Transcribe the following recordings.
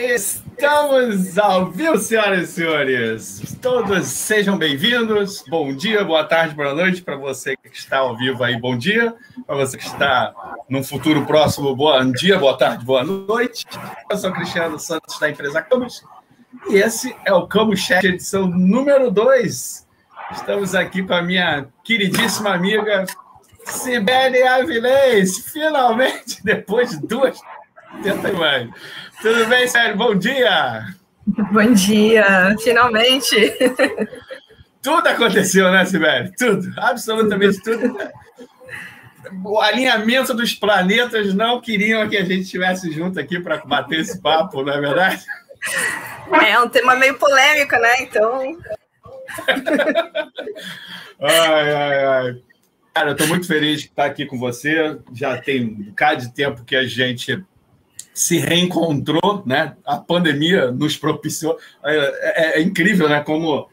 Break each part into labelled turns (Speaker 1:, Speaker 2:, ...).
Speaker 1: Estamos ao vivo, senhoras e senhores. Todos sejam bem-vindos. Bom dia, boa tarde, boa noite para você que está ao vivo aí. Bom dia. Para você que está num futuro próximo, bom dia, boa tarde, boa noite. Eu sou Cristiano Santos da empresa Camus e esse é o Camus Chat, edição número 2. Estamos aqui com a minha queridíssima amiga Sibeli Avilés, finalmente, depois de duas tentativas. Tudo bem, Sério? Bom dia!
Speaker 2: Bom dia, finalmente!
Speaker 1: Tudo aconteceu, né, Sibeli? Tudo, absolutamente tudo. O alinhamento dos planetas não queriam que a gente estivesse junto aqui para bater esse papo, não é verdade?
Speaker 2: É um tema meio polêmico, né? Então.
Speaker 1: ai, ai, ai. Cara, eu estou muito feliz de estar aqui com você. Já tem um bocado de tempo que a gente se reencontrou, né? A pandemia nos propiciou. É, é, é incrível, né? Como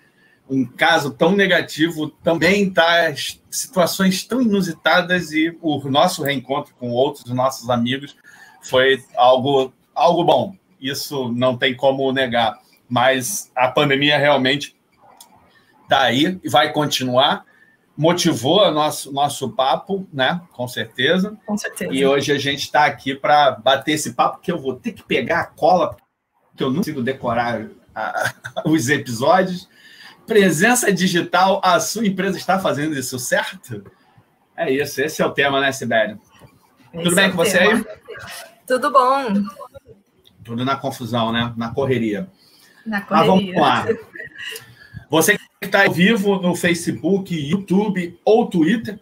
Speaker 1: um caso tão negativo também está situações tão inusitadas e o nosso reencontro com outros nossos amigos foi algo algo bom. Isso não tem como negar. Mas a pandemia realmente está aí e vai continuar motivou o nosso, nosso papo, né? Com certeza.
Speaker 2: Com certeza.
Speaker 1: E hoje a gente está aqui para bater esse papo, que eu vou ter que pegar a cola, porque eu não consigo decorar a, os episódios. Presença digital, a sua empresa está fazendo isso certo? É isso, esse é o tema, né, Sibério? Tudo bem é com você tema. aí?
Speaker 2: Tudo bom.
Speaker 1: Tudo na confusão, né? Na correria.
Speaker 2: Na correria.
Speaker 1: Mas vamos lá. Você está ao vivo no Facebook, YouTube ou Twitter.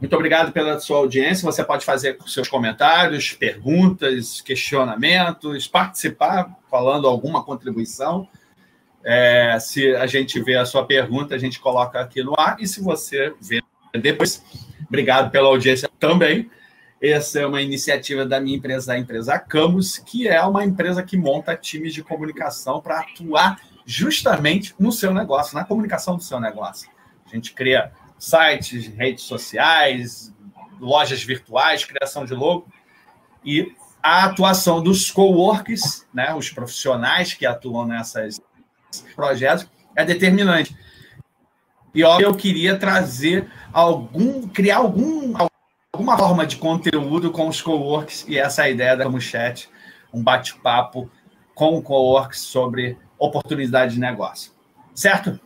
Speaker 1: Muito obrigado pela sua audiência. Você pode fazer seus comentários, perguntas, questionamentos, participar, falando alguma contribuição. É, se a gente vê a sua pergunta, a gente coloca aqui no ar. E se você vê depois, obrigado pela audiência também. Essa é uma iniciativa da minha empresa, a empresa Camus, que é uma empresa que monta times de comunicação para atuar justamente no seu negócio, na comunicação do seu negócio. A gente cria sites, redes sociais, lojas virtuais, criação de logo e a atuação dos coworks, né, os profissionais que atuam nesses projetos, é determinante. E ó, eu queria trazer algum, criar algum, alguma forma de conteúdo com os coworks e essa é ideia da Como Chat, um bate-papo com o coworks sobre oportunidade de negócio. Certo?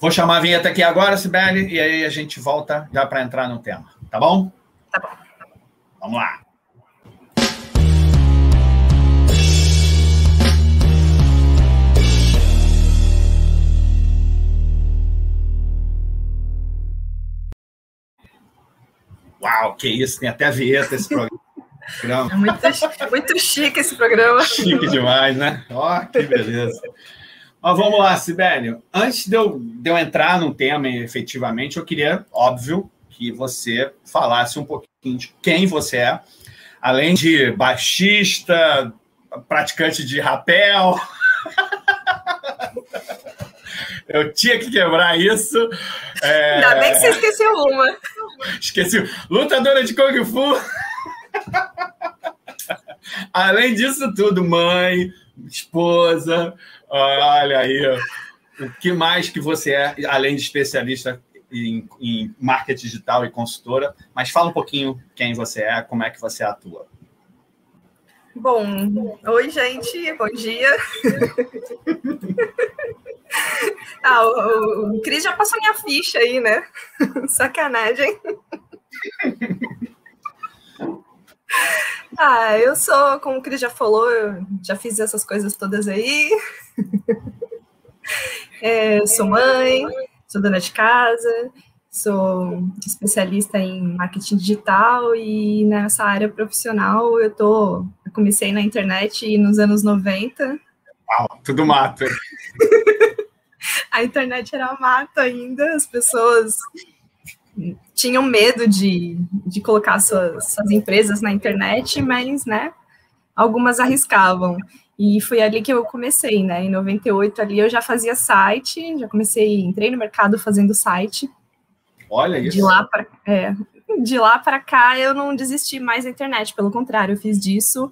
Speaker 1: Vou chamar a vinheta aqui agora, Sibeli, e aí a gente volta já para entrar no tema. Tá bom?
Speaker 2: Tá bom.
Speaker 1: Vamos lá. Uau, que isso, tem até vinheta esse programa.
Speaker 2: É muito, muito chique esse programa.
Speaker 1: Chique demais, né? Ó, oh, que beleza. Mas vamos lá, Sibélio. Antes de eu, de eu entrar no tema efetivamente, eu queria, óbvio, que você falasse um pouquinho de quem você é, além de baixista, praticante de rapel. Eu tinha que quebrar isso.
Speaker 2: É... Ainda bem que você esqueceu uma.
Speaker 1: Esqueci. Lutadora de Kung Fu. Além disso tudo, mãe, esposa, olha aí, o que mais que você é, além de especialista em, em marketing digital e consultora, mas fala um pouquinho quem você é, como é que você atua.
Speaker 2: Bom, oi gente, bom dia. ah, o, o Cris já passou minha ficha aí, né? Sacanagem. Ah, eu sou, como o Cris já falou, eu já fiz essas coisas todas aí. É, sou mãe, sou dona de casa, sou especialista em marketing digital e nessa área profissional eu tô. Eu comecei na internet nos anos 90.
Speaker 1: Uau, tudo mato.
Speaker 2: A internet era mato ainda, as pessoas tinham medo de, de colocar suas, suas empresas na internet, mas, né, algumas arriscavam. E foi ali que eu comecei, né? Em 98 ali eu já fazia site, já comecei, entrei no mercado fazendo site.
Speaker 1: Olha isso.
Speaker 2: De lá para é, de lá para cá eu não desisti mais da internet, pelo contrário, eu fiz disso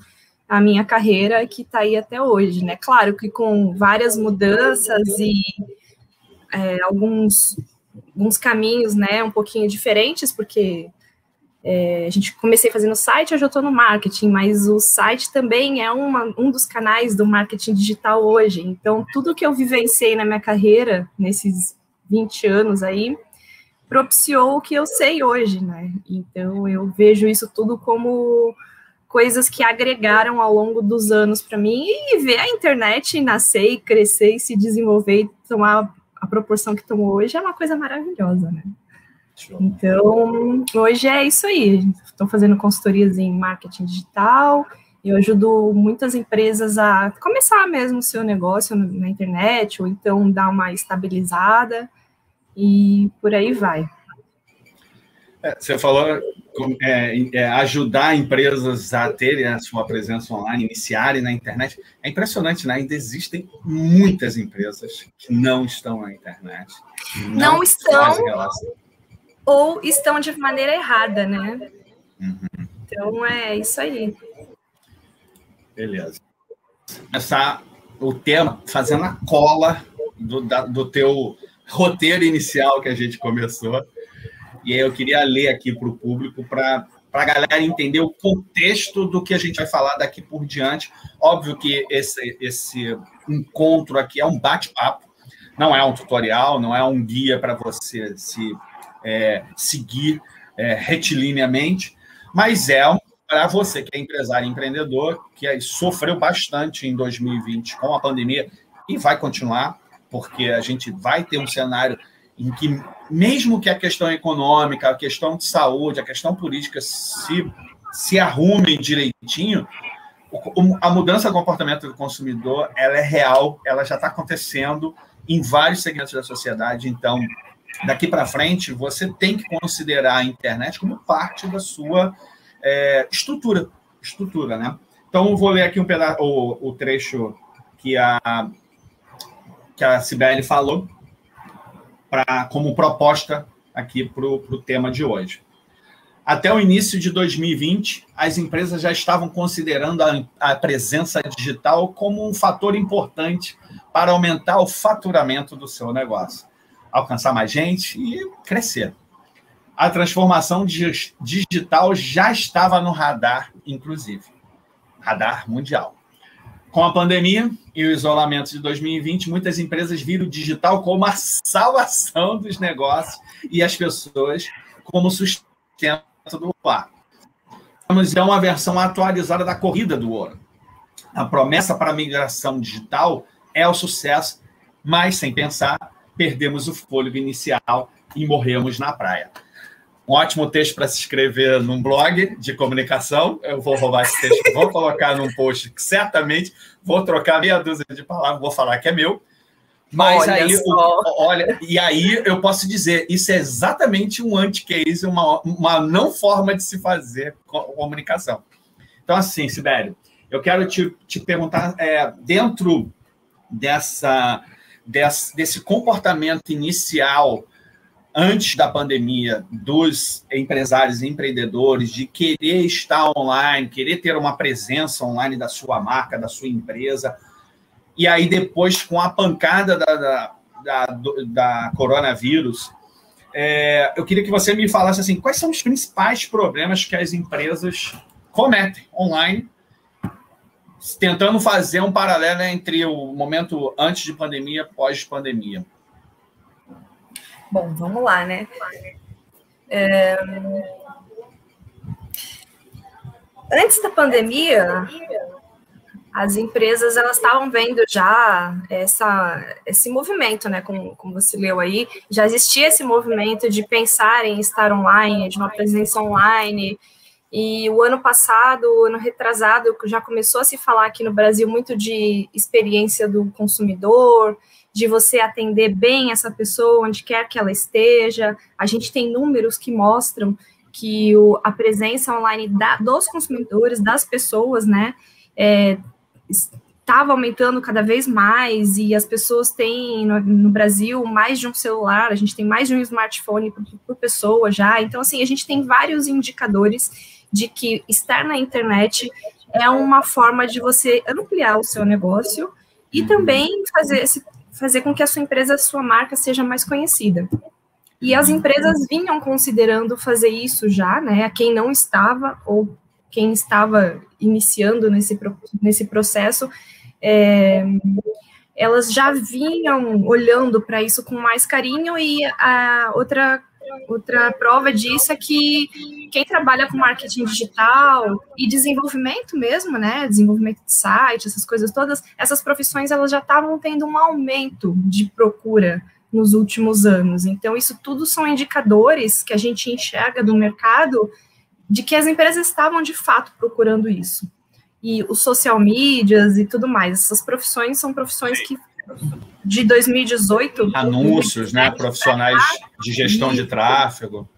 Speaker 2: a minha carreira que está aí até hoje, né? Claro que com várias mudanças e é, alguns, alguns caminhos, né, um pouquinho diferentes, porque é, a gente comecei fazendo site, hoje eu estou no marketing, mas o site também é uma, um dos canais do marketing digital hoje. Então, tudo que eu vivenciei na minha carreira, nesses 20 anos aí, propiciou o que eu sei hoje, né? Então, eu vejo isso tudo como coisas que agregaram ao longo dos anos para mim e ver a internet nascer e crescer e se desenvolver e tomar a proporção que tomou hoje é uma coisa maravilhosa, né? Então, hoje é isso aí. Estou fazendo consultorias em marketing digital. Eu ajudo muitas empresas a começar mesmo o seu negócio na internet, ou então dar uma estabilizada, e por aí vai.
Speaker 1: É, você falou é, é, ajudar empresas a terem a sua presença online, iniciarem na internet. É impressionante, né? Ainda existem muitas empresas que não estão na internet.
Speaker 2: Não, não estão ou estão de maneira errada, né? Uhum. Então é isso aí.
Speaker 1: Beleza. Começar o tema fazendo a cola do, da, do teu roteiro inicial que a gente começou. E eu queria ler aqui para o público para a galera entender o contexto do que a gente vai falar daqui por diante. Óbvio que esse, esse encontro aqui é um bate-papo, não é um tutorial, não é um guia para você se é, seguir é, retilinamente, mas é para você que é empresário empreendedor, que sofreu bastante em 2020 com a pandemia e vai continuar, porque a gente vai ter um cenário em que, mesmo que a questão econômica, a questão de saúde, a questão política se, se arrumem direitinho, a mudança do comportamento do consumidor ela é real, ela já está acontecendo em vários segmentos da sociedade, então daqui para frente, você tem que considerar a internet como parte da sua é, estrutura, estrutura, né? Então, vou ler aqui um pedaço, o, o trecho que a, que a Sibeli falou pra, como proposta aqui para o tema de hoje. Até o início de 2020, as empresas já estavam considerando a, a presença digital como um fator importante para aumentar o faturamento do seu negócio alcançar mais gente e crescer. A transformação digital já estava no radar, inclusive radar mundial. Com a pandemia e o isolamento de 2020, muitas empresas viram o digital como a salvação dos negócios e as pessoas como sustento do ar. Temos então uma versão atualizada da corrida do ouro. A promessa para a migração digital é o sucesso, mas sem pensar perdemos o fôlego inicial e morremos na praia. Um ótimo texto para se escrever num blog de comunicação. Eu vou roubar esse texto, vou colocar num post que certamente vou trocar meia dúzia de palavras, vou falar que é meu. Mas olha aí, olha, e aí eu posso dizer, isso é exatamente um anti-case, uma, uma não forma de se fazer comunicação. Então, assim, Sibério, eu quero te, te perguntar, é, dentro dessa desse, desse comportamento inicial antes da pandemia dos empresários e empreendedores de querer estar online, querer ter uma presença online da sua marca, da sua empresa, e aí depois com a pancada da, da, da, da coronavírus, é, eu queria que você me falasse assim, quais são os principais problemas que as empresas cometem online tentando fazer um paralelo entre o momento antes de pandemia e pós-pandemia.
Speaker 2: Bom, vamos lá, né? É... Antes da pandemia, as empresas elas estavam vendo já essa, esse movimento, né? Como, como você leu aí, já existia esse movimento de pensar em estar online, de uma presença online, e o ano passado, o ano retrasado, já começou a se falar aqui no Brasil muito de experiência do consumidor, de você atender bem essa pessoa onde quer que ela esteja. A gente tem números que mostram que o, a presença online da, dos consumidores, das pessoas, né, é, estava aumentando cada vez mais e as pessoas têm no, no, Brasil mais de um celular, a gente tem mais de um smartphone por, por pessoa já. Então, assim, a gente tem vários indicadores de que estar na internet é uma forma de você ampliar o seu negócio e também fazer, esse, fazer com que a sua empresa, a sua marca seja mais conhecida. E as empresas vinham considerando fazer isso já, né? A quem não estava ou quem estava iniciando nesse, nesse processo, é, elas já vinham olhando para isso com mais carinho e a outra outra prova disso é que quem trabalha com marketing digital e desenvolvimento mesmo, né, desenvolvimento de site, essas coisas todas, essas profissões elas já estavam tendo um aumento de procura nos últimos anos. Então isso tudo são indicadores que a gente enxerga do mercado de que as empresas estavam de fato procurando isso. E os social medias e tudo mais, essas profissões são profissões que de 2018.
Speaker 1: Anúncios, né? Profissionais de gestão de tráfego.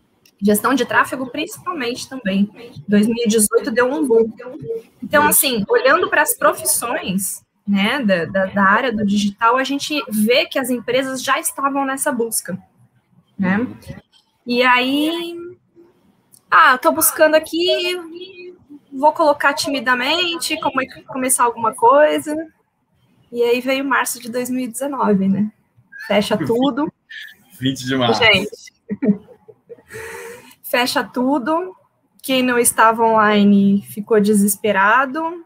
Speaker 2: Gestão de tráfego, principalmente também. 2018 deu um boom. Então, assim, olhando para as profissões né, da, da, da, área do digital, a gente vê que as empresas já estavam nessa busca. Né? E aí, ah, estou buscando aqui, vou colocar timidamente, como é começar alguma coisa. E aí veio março de 2019, né? Fecha tudo.
Speaker 1: 20 de março. Gente,
Speaker 2: fecha tudo. Quem não estava online ficou desesperado.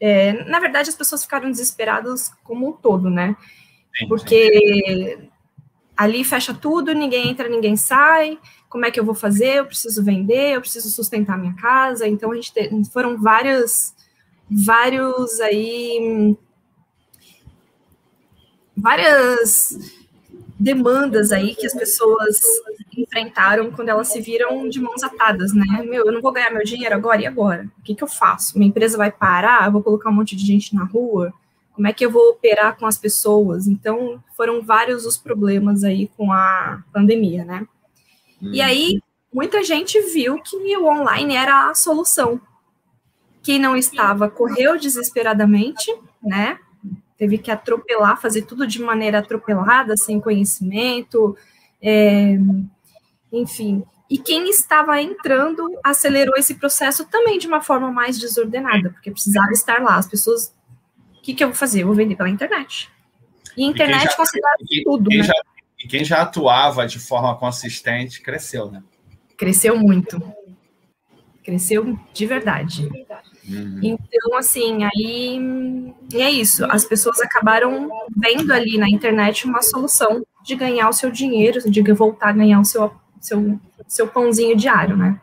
Speaker 2: É, na verdade, as pessoas ficaram desesperadas como um todo, né? Sim, Porque sim. ali fecha tudo, ninguém entra, ninguém sai. Como é que eu vou fazer? Eu preciso vender, eu preciso sustentar minha casa. Então, a gente te, foram várias, vários aí várias demandas aí que as pessoas enfrentaram quando elas se viram de mãos atadas, né? Meu, eu não vou ganhar meu dinheiro agora e agora? O que, que eu faço? Minha empresa vai parar? Eu vou colocar um monte de gente na rua? Como é que eu vou operar com as pessoas? Então, foram vários os problemas aí com a pandemia, né? Hum. E aí, muita gente viu que o online era a solução. Quem não estava correu desesperadamente, né? Teve que atropelar, fazer tudo de maneira atropelada, sem conhecimento, é, enfim. E quem estava entrando acelerou esse processo também de uma forma mais desordenada, porque precisava estar lá. As pessoas, o que, que eu vou fazer? Eu vou vender pela internet. E a internet já, considera e, tudo.
Speaker 1: Quem
Speaker 2: né?
Speaker 1: já, e quem já atuava de forma consistente cresceu, né?
Speaker 2: Cresceu muito. Cresceu de verdade. Uhum. Então, assim, aí é isso. As pessoas acabaram vendo ali na internet uma solução de ganhar o seu dinheiro, de voltar a ganhar o seu, seu, seu pãozinho diário, né?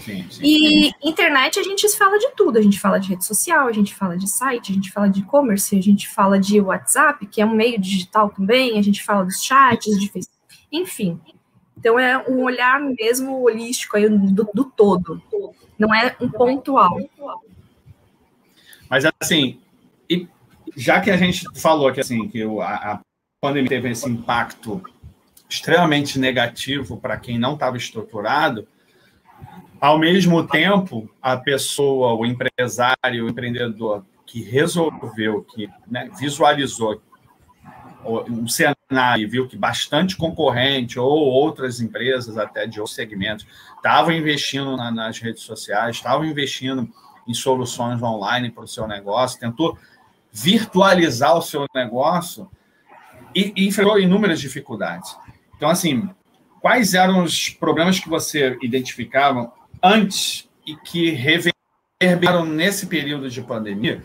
Speaker 2: Sim, sim. E internet a gente fala de tudo, a gente fala de rede social, a gente fala de site, a gente fala de e-commerce, a gente fala de WhatsApp, que é um meio digital também, a gente fala dos chats, de Facebook, enfim. Então é um olhar mesmo holístico aí do, do todo não é um pontual.
Speaker 1: Mas assim, e já que a gente falou que assim que a, a pandemia teve esse impacto extremamente negativo para quem não estava estruturado, ao mesmo tempo, a pessoa, o empresário, o empreendedor que resolveu, que né, visualizou um cenário viu que bastante concorrente ou outras empresas até de outros segmentos estavam investindo na, nas redes sociais, estavam investindo em soluções online para o seu negócio, tentou virtualizar o seu negócio e, e enfrentou inúmeras dificuldades. Então, assim, quais eram os problemas que você identificava antes e que reverberaram nesse período de pandemia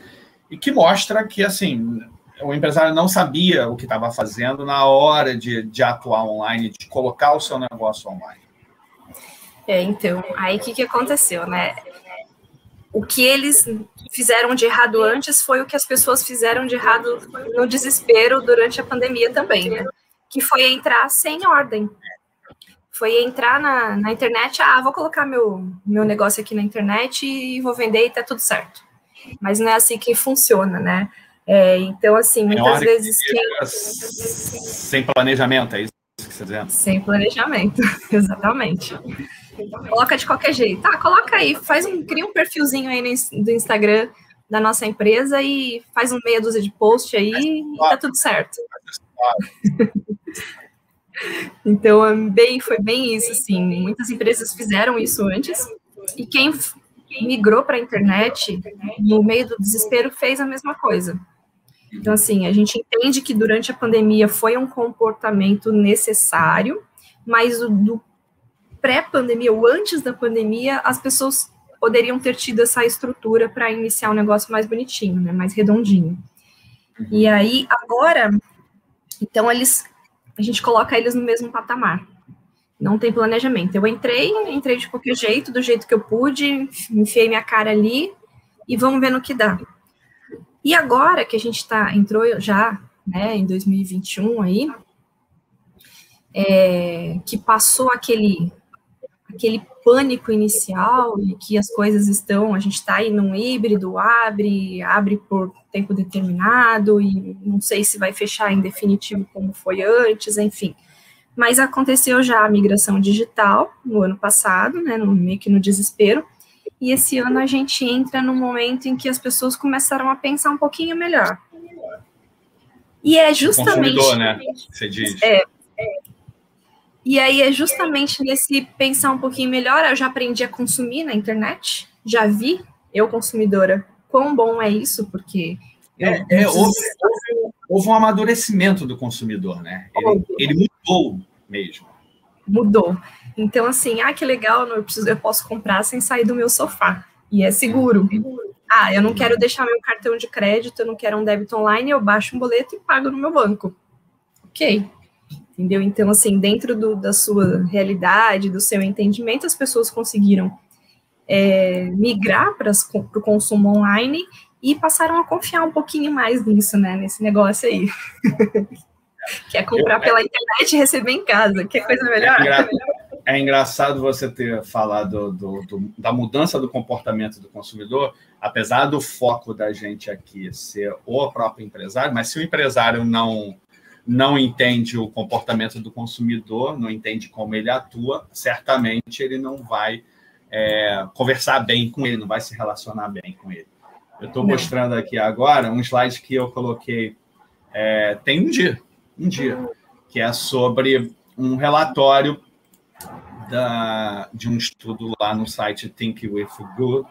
Speaker 1: e que mostra que, assim, o empresário não sabia o que estava fazendo na hora de, de atuar online, de colocar o seu negócio online.
Speaker 2: É, então, aí o que, que aconteceu, né? O que eles fizeram de errado antes foi o que as pessoas fizeram de errado no desespero durante a pandemia também, né? Que foi entrar sem ordem. Foi entrar na, na internet, ah, vou colocar meu, meu negócio aqui na internet e vou vender e tá tudo certo. Mas não é assim que funciona, né? É, então, assim, muitas vezes. Quem...
Speaker 1: Sem planejamento, é isso que você está dizendo?
Speaker 2: Sem planejamento, exatamente. Coloca de qualquer jeito. Ah, coloca aí, faz um, cria um perfilzinho aí no, do Instagram da nossa empresa e faz um meia dúzia de post aí e tá tudo certo. então, é bem, foi bem isso, assim. Muitas empresas fizeram isso antes e quem migrou para a internet, no meio do desespero, fez a mesma coisa. Então, assim, a gente entende que durante a pandemia foi um comportamento necessário, mas o, do pré-pandemia ou antes da pandemia, as pessoas poderiam ter tido essa estrutura para iniciar um negócio mais bonitinho, né, mais redondinho. E aí, agora, então eles, a gente coloca eles no mesmo patamar. Não tem planejamento. Eu entrei, entrei de qualquer jeito, do jeito que eu pude, enfiei minha cara ali e vamos ver no que dá. E agora que a gente está entrou já, né, em 2021 aí, é, que passou aquele aquele pânico inicial e que as coisas estão, a gente está aí num híbrido, abre, abre por tempo determinado e não sei se vai fechar em definitivo como foi antes, enfim. Mas aconteceu já a migração digital no ano passado, né, no, meio que no desespero, e esse ano a gente entra no momento em que as pessoas começaram a pensar um pouquinho melhor. E é justamente.
Speaker 1: Consumidor, né? Você diz.
Speaker 2: É, é, e aí é justamente nesse pensar um pouquinho melhor, eu já aprendi a consumir na internet, já vi, eu consumidora, quão bom é isso, porque.
Speaker 1: É, é, houve, houve, houve, um amadurecimento do consumidor, né? Ele, ele, mudou mesmo.
Speaker 2: Mudou. Então, assim, ah, que legal, eu, preciso, eu posso comprar sem sair do meu sofá. E é seguro. Ah, eu não quero deixar meu cartão de crédito, eu não quero um débito online, eu baixo um boleto e pago no meu banco. Ok entendeu? Então, assim, dentro do, da sua realidade, do seu entendimento, as pessoas conseguiram é, migrar para o consumo online e passaram a confiar um pouquinho mais nisso, né, nesse negócio aí. que é comprar pela internet e receber em casa, que é coisa melhor. É.
Speaker 1: é engraçado você ter falado do, do, da mudança do comportamento do consumidor, apesar do foco da gente aqui ser o próprio empresário, mas se o empresário não não entende o comportamento do consumidor, não entende como ele atua, certamente ele não vai é, conversar bem com ele, não vai se relacionar bem com ele. Eu estou mostrando aqui agora um slide que eu coloquei é, tem um dia, um dia, que é sobre um relatório da, de um estudo lá no site Think With Good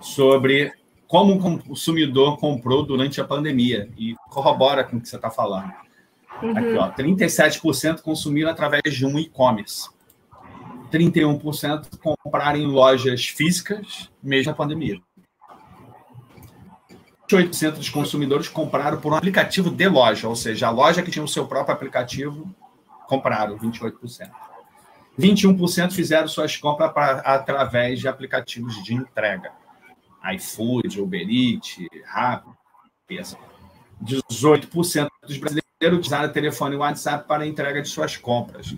Speaker 1: sobre como o consumidor comprou durante a pandemia e corrobora com o que você está falando. Uhum. Aqui, ó, 37% consumiram através de um e-commerce. 31% compraram em lojas físicas, mesmo na pandemia. 28% dos consumidores compraram por um aplicativo de loja, ou seja, a loja que tinha o seu próprio aplicativo, compraram 28%. 21% fizeram suas compras pra, através de aplicativos de entrega. iFood, Uber Eats, Rappi, 18% dos brasileiros utilizaram telefone e WhatsApp para entrega de suas compras.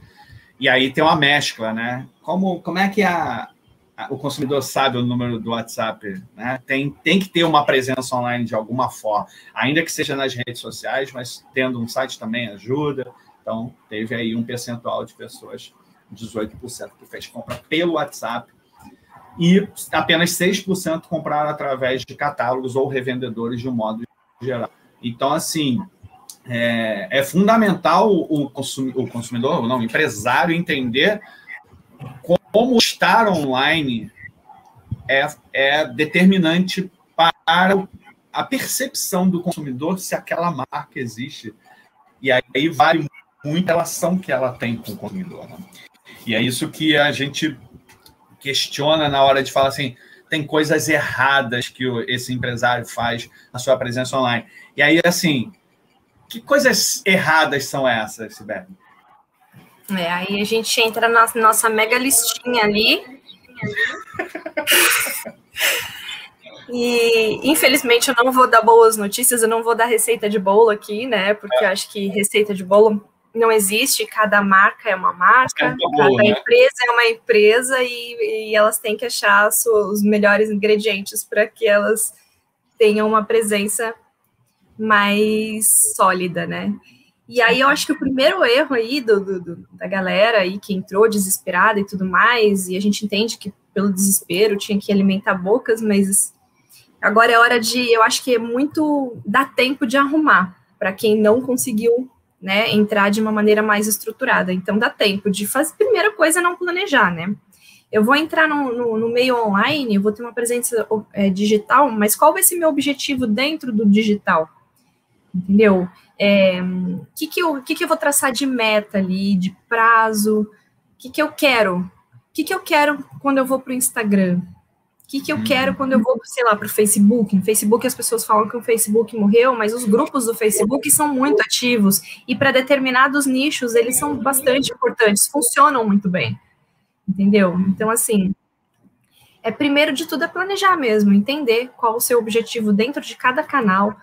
Speaker 1: E aí tem uma mescla, né? Como, como é que a, a, o consumidor sabe o número do WhatsApp? Né? Tem, tem que ter uma presença online de alguma forma, ainda que seja nas redes sociais, mas tendo um site também ajuda. Então, teve aí um percentual de pessoas, 18%, que fez compra pelo WhatsApp. E apenas 6% compraram através de catálogos ou revendedores de um modo geral. Então, assim, é, é fundamental o, consumi, o consumidor, não, o empresário entender como estar online é, é determinante para a percepção do consumidor se aquela marca existe. E aí vale muito a relação que ela tem com o consumidor. Né? E é isso que a gente questiona na hora de falar assim, tem coisas erradas que esse empresário faz na sua presença online. E aí, assim, que coisas erradas são essas, Sibeli?
Speaker 2: É, aí a gente entra na nossa mega listinha ali. E infelizmente eu não vou dar boas notícias, eu não vou dar receita de bolo aqui, né? Porque eu acho que receita de bolo não existe, cada marca é uma marca, é cada né? empresa é uma empresa e, e elas têm que achar os melhores ingredientes para que elas tenham uma presença mais sólida, né? E aí eu acho que o primeiro erro aí do, do, da galera aí que entrou desesperada e tudo mais, e a gente entende que pelo desespero tinha que alimentar bocas, mas agora é hora de, eu acho que é muito dá tempo de arrumar para quem não conseguiu, né, entrar de uma maneira mais estruturada. Então dá tempo de fazer primeira coisa não planejar, né? eu vou entrar no, no, no meio online, eu vou ter uma presença é, digital, mas qual vai ser meu objetivo dentro do digital? Entendeu? O é, que, que, eu, que, que eu vou traçar de meta ali, de prazo? O que, que eu quero? O que, que eu quero quando eu vou para o Instagram? O que, que eu uhum. quero quando eu vou, sei lá, para o Facebook? No Facebook as pessoas falam que o Facebook morreu, mas os grupos do Facebook são muito ativos e para determinados nichos eles são bastante importantes, funcionam muito bem entendeu? Então, assim, é primeiro de tudo é planejar mesmo, entender qual o seu objetivo dentro de cada canal,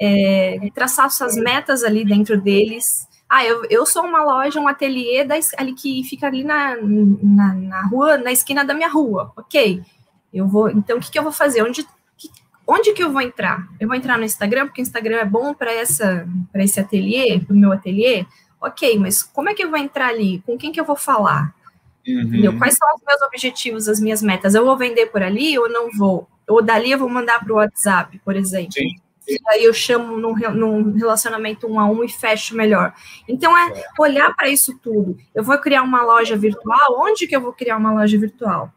Speaker 2: é, traçar suas metas ali dentro deles. Ah, eu, eu sou uma loja, um ateliê da, ali que fica ali na, na, na, rua, na esquina da minha rua. Ok. Eu vou. Então, o que, que eu vou fazer? Onde, que, onde que eu vou entrar? Eu vou entrar no Instagram, porque o Instagram é bom para essa para esse ateliê, para o meu ateliê. Ok, mas como é que eu vou entrar ali? Com quem que eu vou falar? Uhum. Quais são os meus objetivos, as minhas metas? Eu vou vender por ali ou não vou? Ou dali eu vou mandar para o WhatsApp, por exemplo. Sim. E aí eu chamo num, num, relacionamento um a um e fecho melhor. Então é olhar para isso tudo. Eu vou criar uma loja virtual. Onde que eu vou criar uma loja virtual?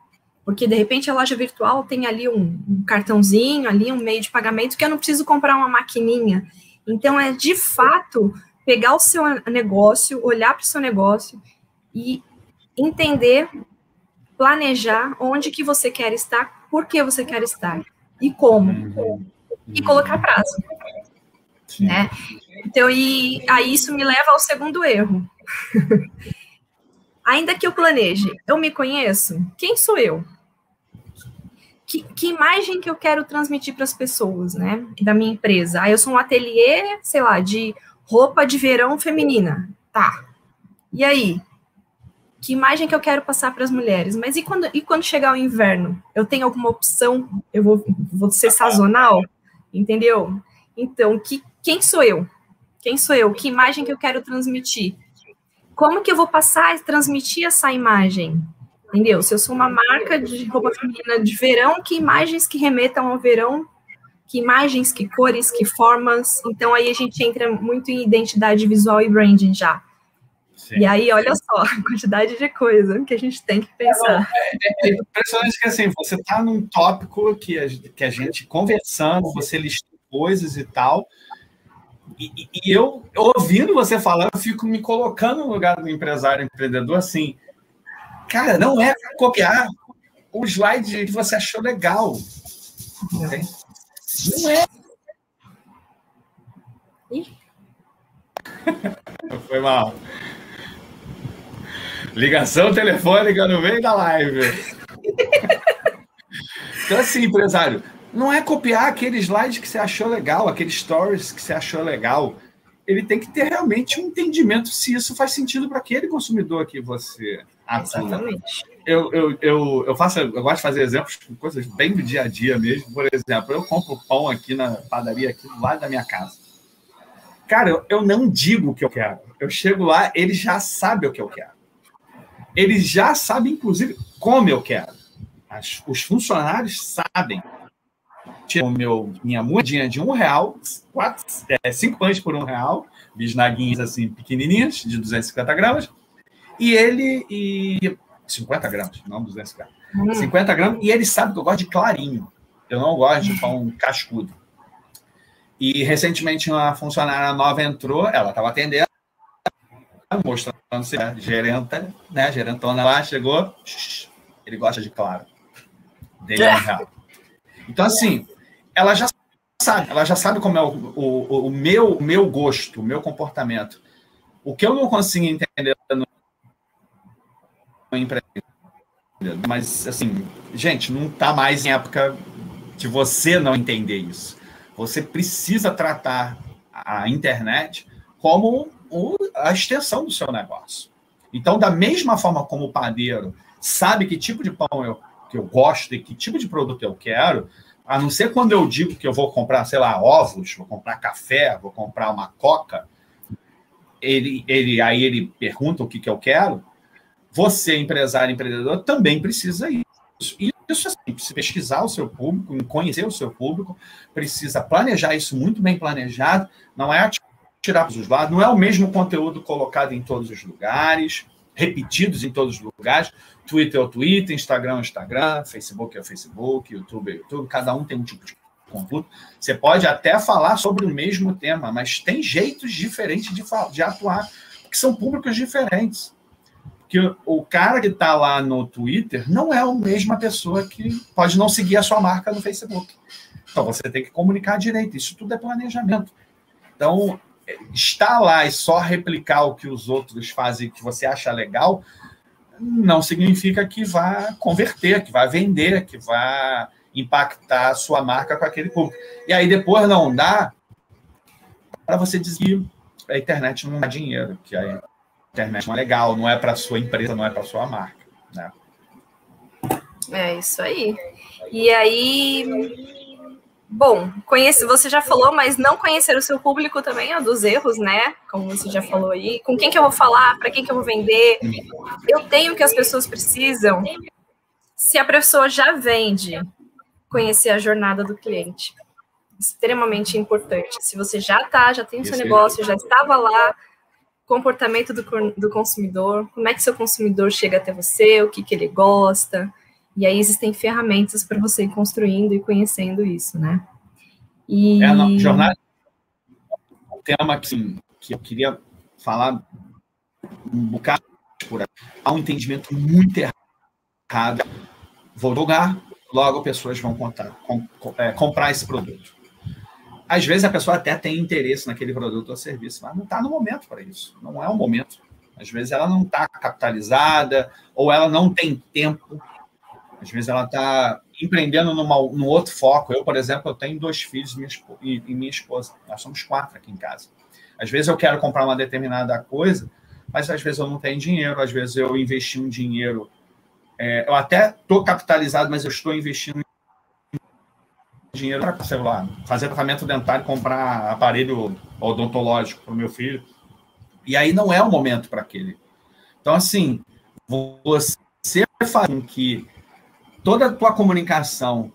Speaker 2: Porque de repente a loja virtual tem ali um, um cartãozinho, ali um meio de pagamento que eu não preciso comprar uma maquininha. Então é de fato pegar o seu negócio, olhar para o seu negócio e entender, planejar onde que você quer estar, por que você quer estar e como. Uhum. E colocar prazo. Né? Então, e aí isso me leva ao segundo erro. Ainda que eu planeje, eu me conheço? Quem sou eu? Que, que imagem que eu quero transmitir para as pessoas, né? Da minha empresa. Ah, eu sou um ateliê, sei lá, de roupa de verão feminina. Tá. E aí? que imagem que eu quero passar para as mulheres. Mas e quando, e quando chegar o inverno? Eu tenho alguma opção? Eu vou, vou ser sazonal? Entendeu? Então, que, quem sou eu? Quem sou eu? Que imagem que eu quero transmitir? Como que eu vou passar e transmitir essa imagem? Entendeu? Se eu sou uma marca de roupa feminina de verão, que imagens que remetam ao verão? Que imagens, que cores, que formas? Então, aí a gente entra muito em identidade visual e branding já. Sim. E aí, olha só, a quantidade de coisa que a gente tem que pensar.
Speaker 1: É, é, é impressionante que assim, você está num tópico que a, que a gente conversando, você listou coisas e tal. E, e eu, ouvindo você falar, eu fico me colocando no lugar do empresário empreendedor assim. Cara, não é copiar o slide que você achou legal. Não é. Foi mal. Ligação telefônica no meio da live. então, assim, empresário, não é copiar aquele slide que você achou legal, aquele stories que você achou legal. Ele tem que ter realmente um entendimento se isso faz sentido para aquele consumidor que você atua. Exatamente. Eu, eu, eu, eu, faço, eu gosto de fazer exemplos com coisas bem do dia a dia mesmo. Por exemplo, eu compro pão aqui na padaria, aqui do lado da minha casa. Cara, eu, eu não digo o que eu quero. Eu chego lá, ele já sabe o que eu quero eles já sabem, inclusive, como eu quero. As, os funcionários sabem. Tiram meu, minha moedinha de um real, quatro, é, cinco pães por um real, bisnaguinhas assim pequenininhas, de 250 gramas, e ele. E, 50 gramas, não 250. Hum. 50 gramas, e ele sabe que eu gosto de clarinho. Eu não gosto de pão cascudo. E recentemente uma funcionária nova entrou, ela estava atendendo, mostrando se a gerenta, né? A gerentona lá chegou, ele gosta de claro. Dele é um real. Então, assim, ela já sabe, ela já sabe como é o, o, o meu, o meu gosto, o meu comportamento. O que eu não consigo entender no emprego, mas assim, gente, não está mais em época de você não entender isso. Você precisa tratar a internet como a extensão do seu negócio. Então, da mesma forma como o padeiro sabe que tipo de pão eu, que eu gosto e que tipo de produto eu quero, a não ser quando eu digo que eu vou comprar, sei lá, ovos, vou comprar café, vou comprar uma coca, ele, ele aí ele pergunta o que, que eu quero, você, empresário, empreendedor, também precisa isso. Isso assim, precisa pesquisar o seu público, conhecer o seu público, precisa planejar isso muito bem planejado, não é tirar os lados. Não é o mesmo conteúdo colocado em todos os lugares. Repetidos em todos os lugares. Twitter é o Twitter, Instagram é o Instagram, Facebook é o Facebook, YouTube é o YouTube, cada um tem um tipo de conteúdo. Você pode até falar sobre o mesmo tema, mas tem jeitos diferentes de, de atuar, porque são públicos diferentes. Porque o cara que está lá no Twitter não é a mesma pessoa que pode não seguir a sua marca no Facebook. Então você tem que comunicar direito. Isso tudo é planejamento. Então, estar lá e só replicar o que os outros fazem que você acha legal não significa que vá converter, que vá vender, que vá impactar a sua marca com aquele público. E aí depois não dá para você dizer que a internet não dá dinheiro, que a internet não é legal, não é para sua empresa, não é para sua marca, né?
Speaker 2: É isso aí. E aí Bom, conhece, você já falou, mas não conhecer o seu público também é um dos erros, né? Como você já falou aí. Com quem que eu vou falar? Para quem que eu vou vender? Eu tenho o que as pessoas precisam. Se a pessoa já vende, conhecer a jornada do cliente. Extremamente importante. Se você já está, já tem o seu negócio, já estava lá, comportamento do, do consumidor, como é que seu consumidor chega até você, o que, que ele gosta, e aí existem ferramentas para você ir construindo e conhecendo isso, né?
Speaker 1: E... É, não, jornada um tema que, que eu queria falar um bocado por aí. Há um entendimento muito errado. Vou jogar, logo pessoas vão contar, com, é, comprar esse produto. Às vezes a pessoa até tem interesse naquele produto ou serviço, mas não está no momento para isso. Não é o momento. Às vezes ela não está capitalizada ou ela não tem tempo às vezes ela está empreendendo numa, num outro foco. Eu, por exemplo, eu tenho dois filhos minha e, e minha esposa. Nós somos quatro aqui em casa. Às vezes eu quero comprar uma determinada coisa, mas às vezes eu não tenho dinheiro. Às vezes eu investi um dinheiro. É, eu até estou capitalizado, mas eu estou investindo dinheiro para, sei lá, fazer tratamento dentário, comprar aparelho odontológico para o meu filho. E aí não é o momento para aquele. Então, assim, você faz com que toda a tua comunicação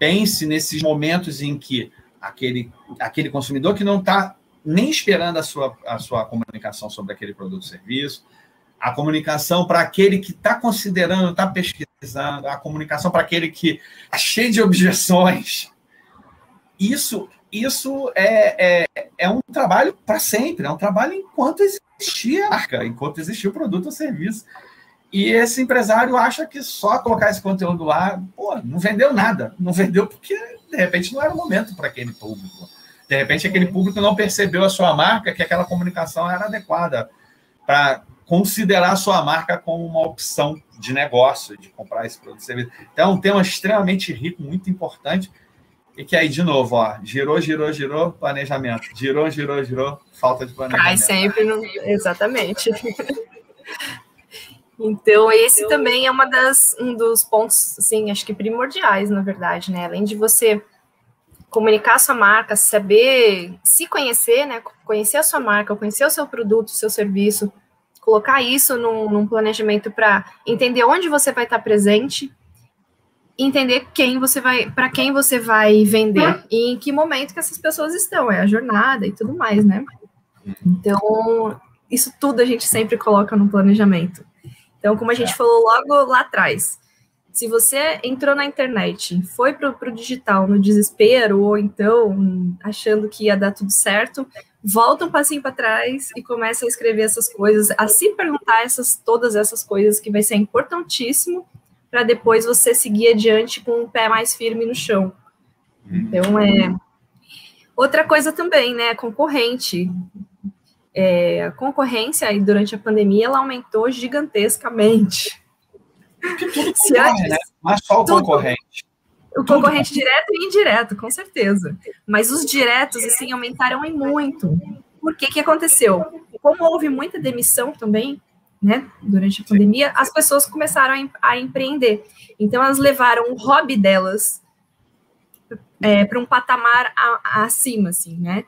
Speaker 1: pense nesses momentos em que aquele, aquele consumidor que não está nem esperando a sua, a sua comunicação sobre aquele produto ou serviço, a comunicação para aquele que está considerando, está pesquisando, a comunicação para aquele que está cheio de objeções. Isso, isso é, é, é um trabalho para sempre, é um trabalho enquanto existia a marca, enquanto existia o produto ou serviço. E esse empresário acha que só colocar esse conteúdo lá, pô, não vendeu nada. Não vendeu porque, de repente, não era o momento para aquele público. De repente, aquele público não percebeu a sua marca, que aquela comunicação era adequada para considerar a sua marca como uma opção de negócio, de comprar esse produto. Então, é um tema extremamente rico, muito importante. E que aí, de novo, ó, girou, girou, girou, planejamento. Girou, girou, girou, falta de planejamento.
Speaker 2: Cai sempre, no... exatamente. Então, esse então, também é uma das, um dos pontos, assim, acho que primordiais, na verdade, né? Além de você comunicar a sua marca, saber se conhecer, né? Conhecer a sua marca, conhecer o seu produto, o seu serviço, colocar isso num, num planejamento para entender onde você vai estar presente, entender quem você vai, para quem você vai vender e em que momento que essas pessoas estão, é a jornada e tudo mais, né? Uhum. Então, isso tudo a gente sempre coloca no planejamento. Então, como a gente é. falou logo lá atrás, se você entrou na internet, foi para o digital no desespero, ou então achando que ia dar tudo certo, volta um passinho para trás e começa a escrever essas coisas, a se perguntar essas, todas essas coisas que vai ser importantíssimo para depois você seguir adiante com o pé mais firme no chão. Uhum. Então, é. Outra coisa também, né? Concorrente é, a concorrência aí durante a pandemia ela aumentou gigantescamente.
Speaker 1: Se antes, né? Mas só o tudo, concorrente.
Speaker 2: O concorrente tudo. direto e indireto, com certeza. Mas os diretos, assim, aumentaram em muito. Por que que aconteceu? Como houve muita demissão também, né, durante a pandemia, as pessoas começaram a, a empreender. Então, elas levaram o hobby delas é, para um patamar a, a acima, assim, né?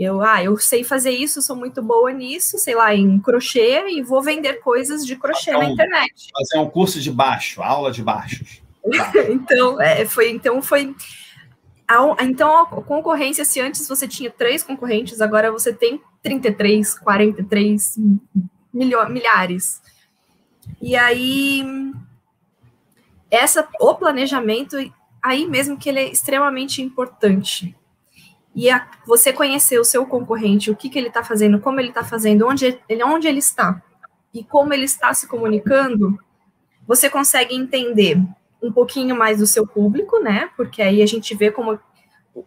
Speaker 2: Eu, ah, eu sei fazer isso, sou muito boa nisso, sei lá, em crochê e vou vender coisas de crochê na internet.
Speaker 1: Fazer um curso de baixo, aula de baixos.
Speaker 2: então, é, foi, então foi a, então a concorrência, se antes você tinha três concorrentes, agora você tem 33, 43 milho, milhares. E aí, essa, o planejamento, aí mesmo que ele é extremamente importante. E a, você conhecer o seu concorrente, o que, que ele está fazendo, como ele está fazendo, onde ele, onde ele está e como ele está se comunicando, você consegue entender um pouquinho mais do seu público, né? Porque aí a gente vê como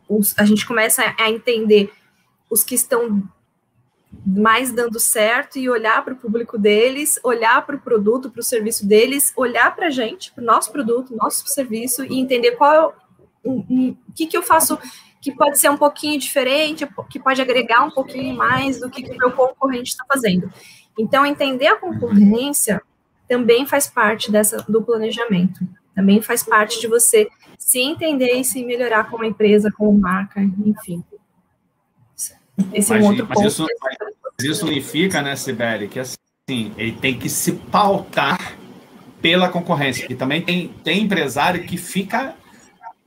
Speaker 2: os, a gente começa a entender os que estão mais dando certo e olhar para o público deles, olhar para o produto, para o serviço deles, olhar para a gente, para o nosso produto, nosso serviço e entender qual é o, o, o que, que eu faço que pode ser um pouquinho diferente, que pode agregar um pouquinho mais do que, que o meu concorrente está fazendo. Então, entender a concorrência também faz parte dessa, do planejamento. Também faz parte de você se entender e se melhorar como empresa, como marca, enfim.
Speaker 1: Esse mas, é um outro mas ponto. Isso, mas isso significa, né, Sibeli, que assim, ele tem que se pautar pela concorrência. E também tem, tem empresário que fica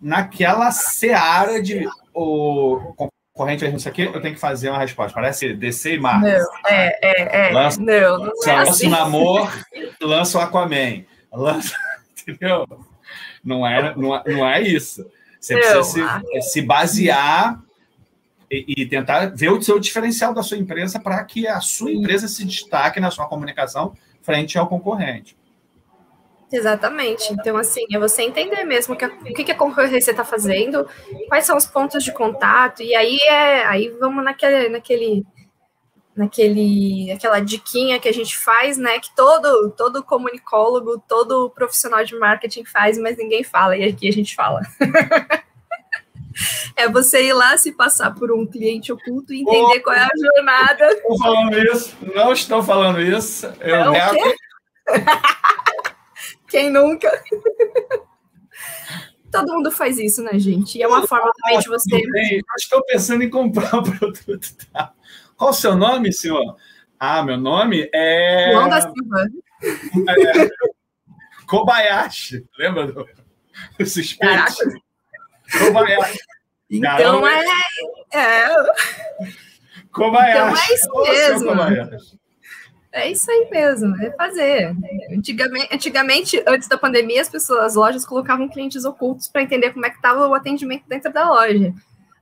Speaker 1: naquela seara de o concorrente isso aqui, eu tenho que fazer uma resposta. Parece DC e Marvel.
Speaker 2: Não, é, é, é.
Speaker 1: Lança, não, não é lança assim. o namor, lança o Aquaman. Lança, entendeu? Não é, não é, não é isso. Você não, precisa se, ah. se basear e, e, tentar ver o seu diferencial da sua empresa para que a sua empresa se destaque na sua comunicação frente ao concorrente.
Speaker 2: Exatamente. Então, assim, é você entender mesmo que a, o que, que a concorrência está fazendo, quais são os pontos de contato, e aí é aí vamos naquele, naquele, naquele, aquela diquinha que a gente faz, né? Que todo, todo comunicólogo, todo profissional de marketing faz, mas ninguém fala, e aqui a gente fala. é você ir lá se passar por um cliente oculto e entender oh, qual é a jornada.
Speaker 1: Estou falando isso, não estou falando isso. Eu não, nego.
Speaker 2: Quem nunca? Todo mundo faz isso, né, gente? E é uma forma também de você.
Speaker 1: Bem, estou pensando em comprar um produto. Tá? Qual o seu nome, senhor? Ah, meu nome é.
Speaker 2: João da Silva.
Speaker 1: É... Kobayashi. Lembra do, suspeito? Kobayashi.
Speaker 2: Então é. é...
Speaker 1: Kobayashi.
Speaker 2: Então é isso mesmo. É isso aí mesmo, é fazer. Antigamente, antigamente, antes da pandemia, as pessoas, as lojas colocavam clientes ocultos para entender como é que estava o atendimento dentro da loja.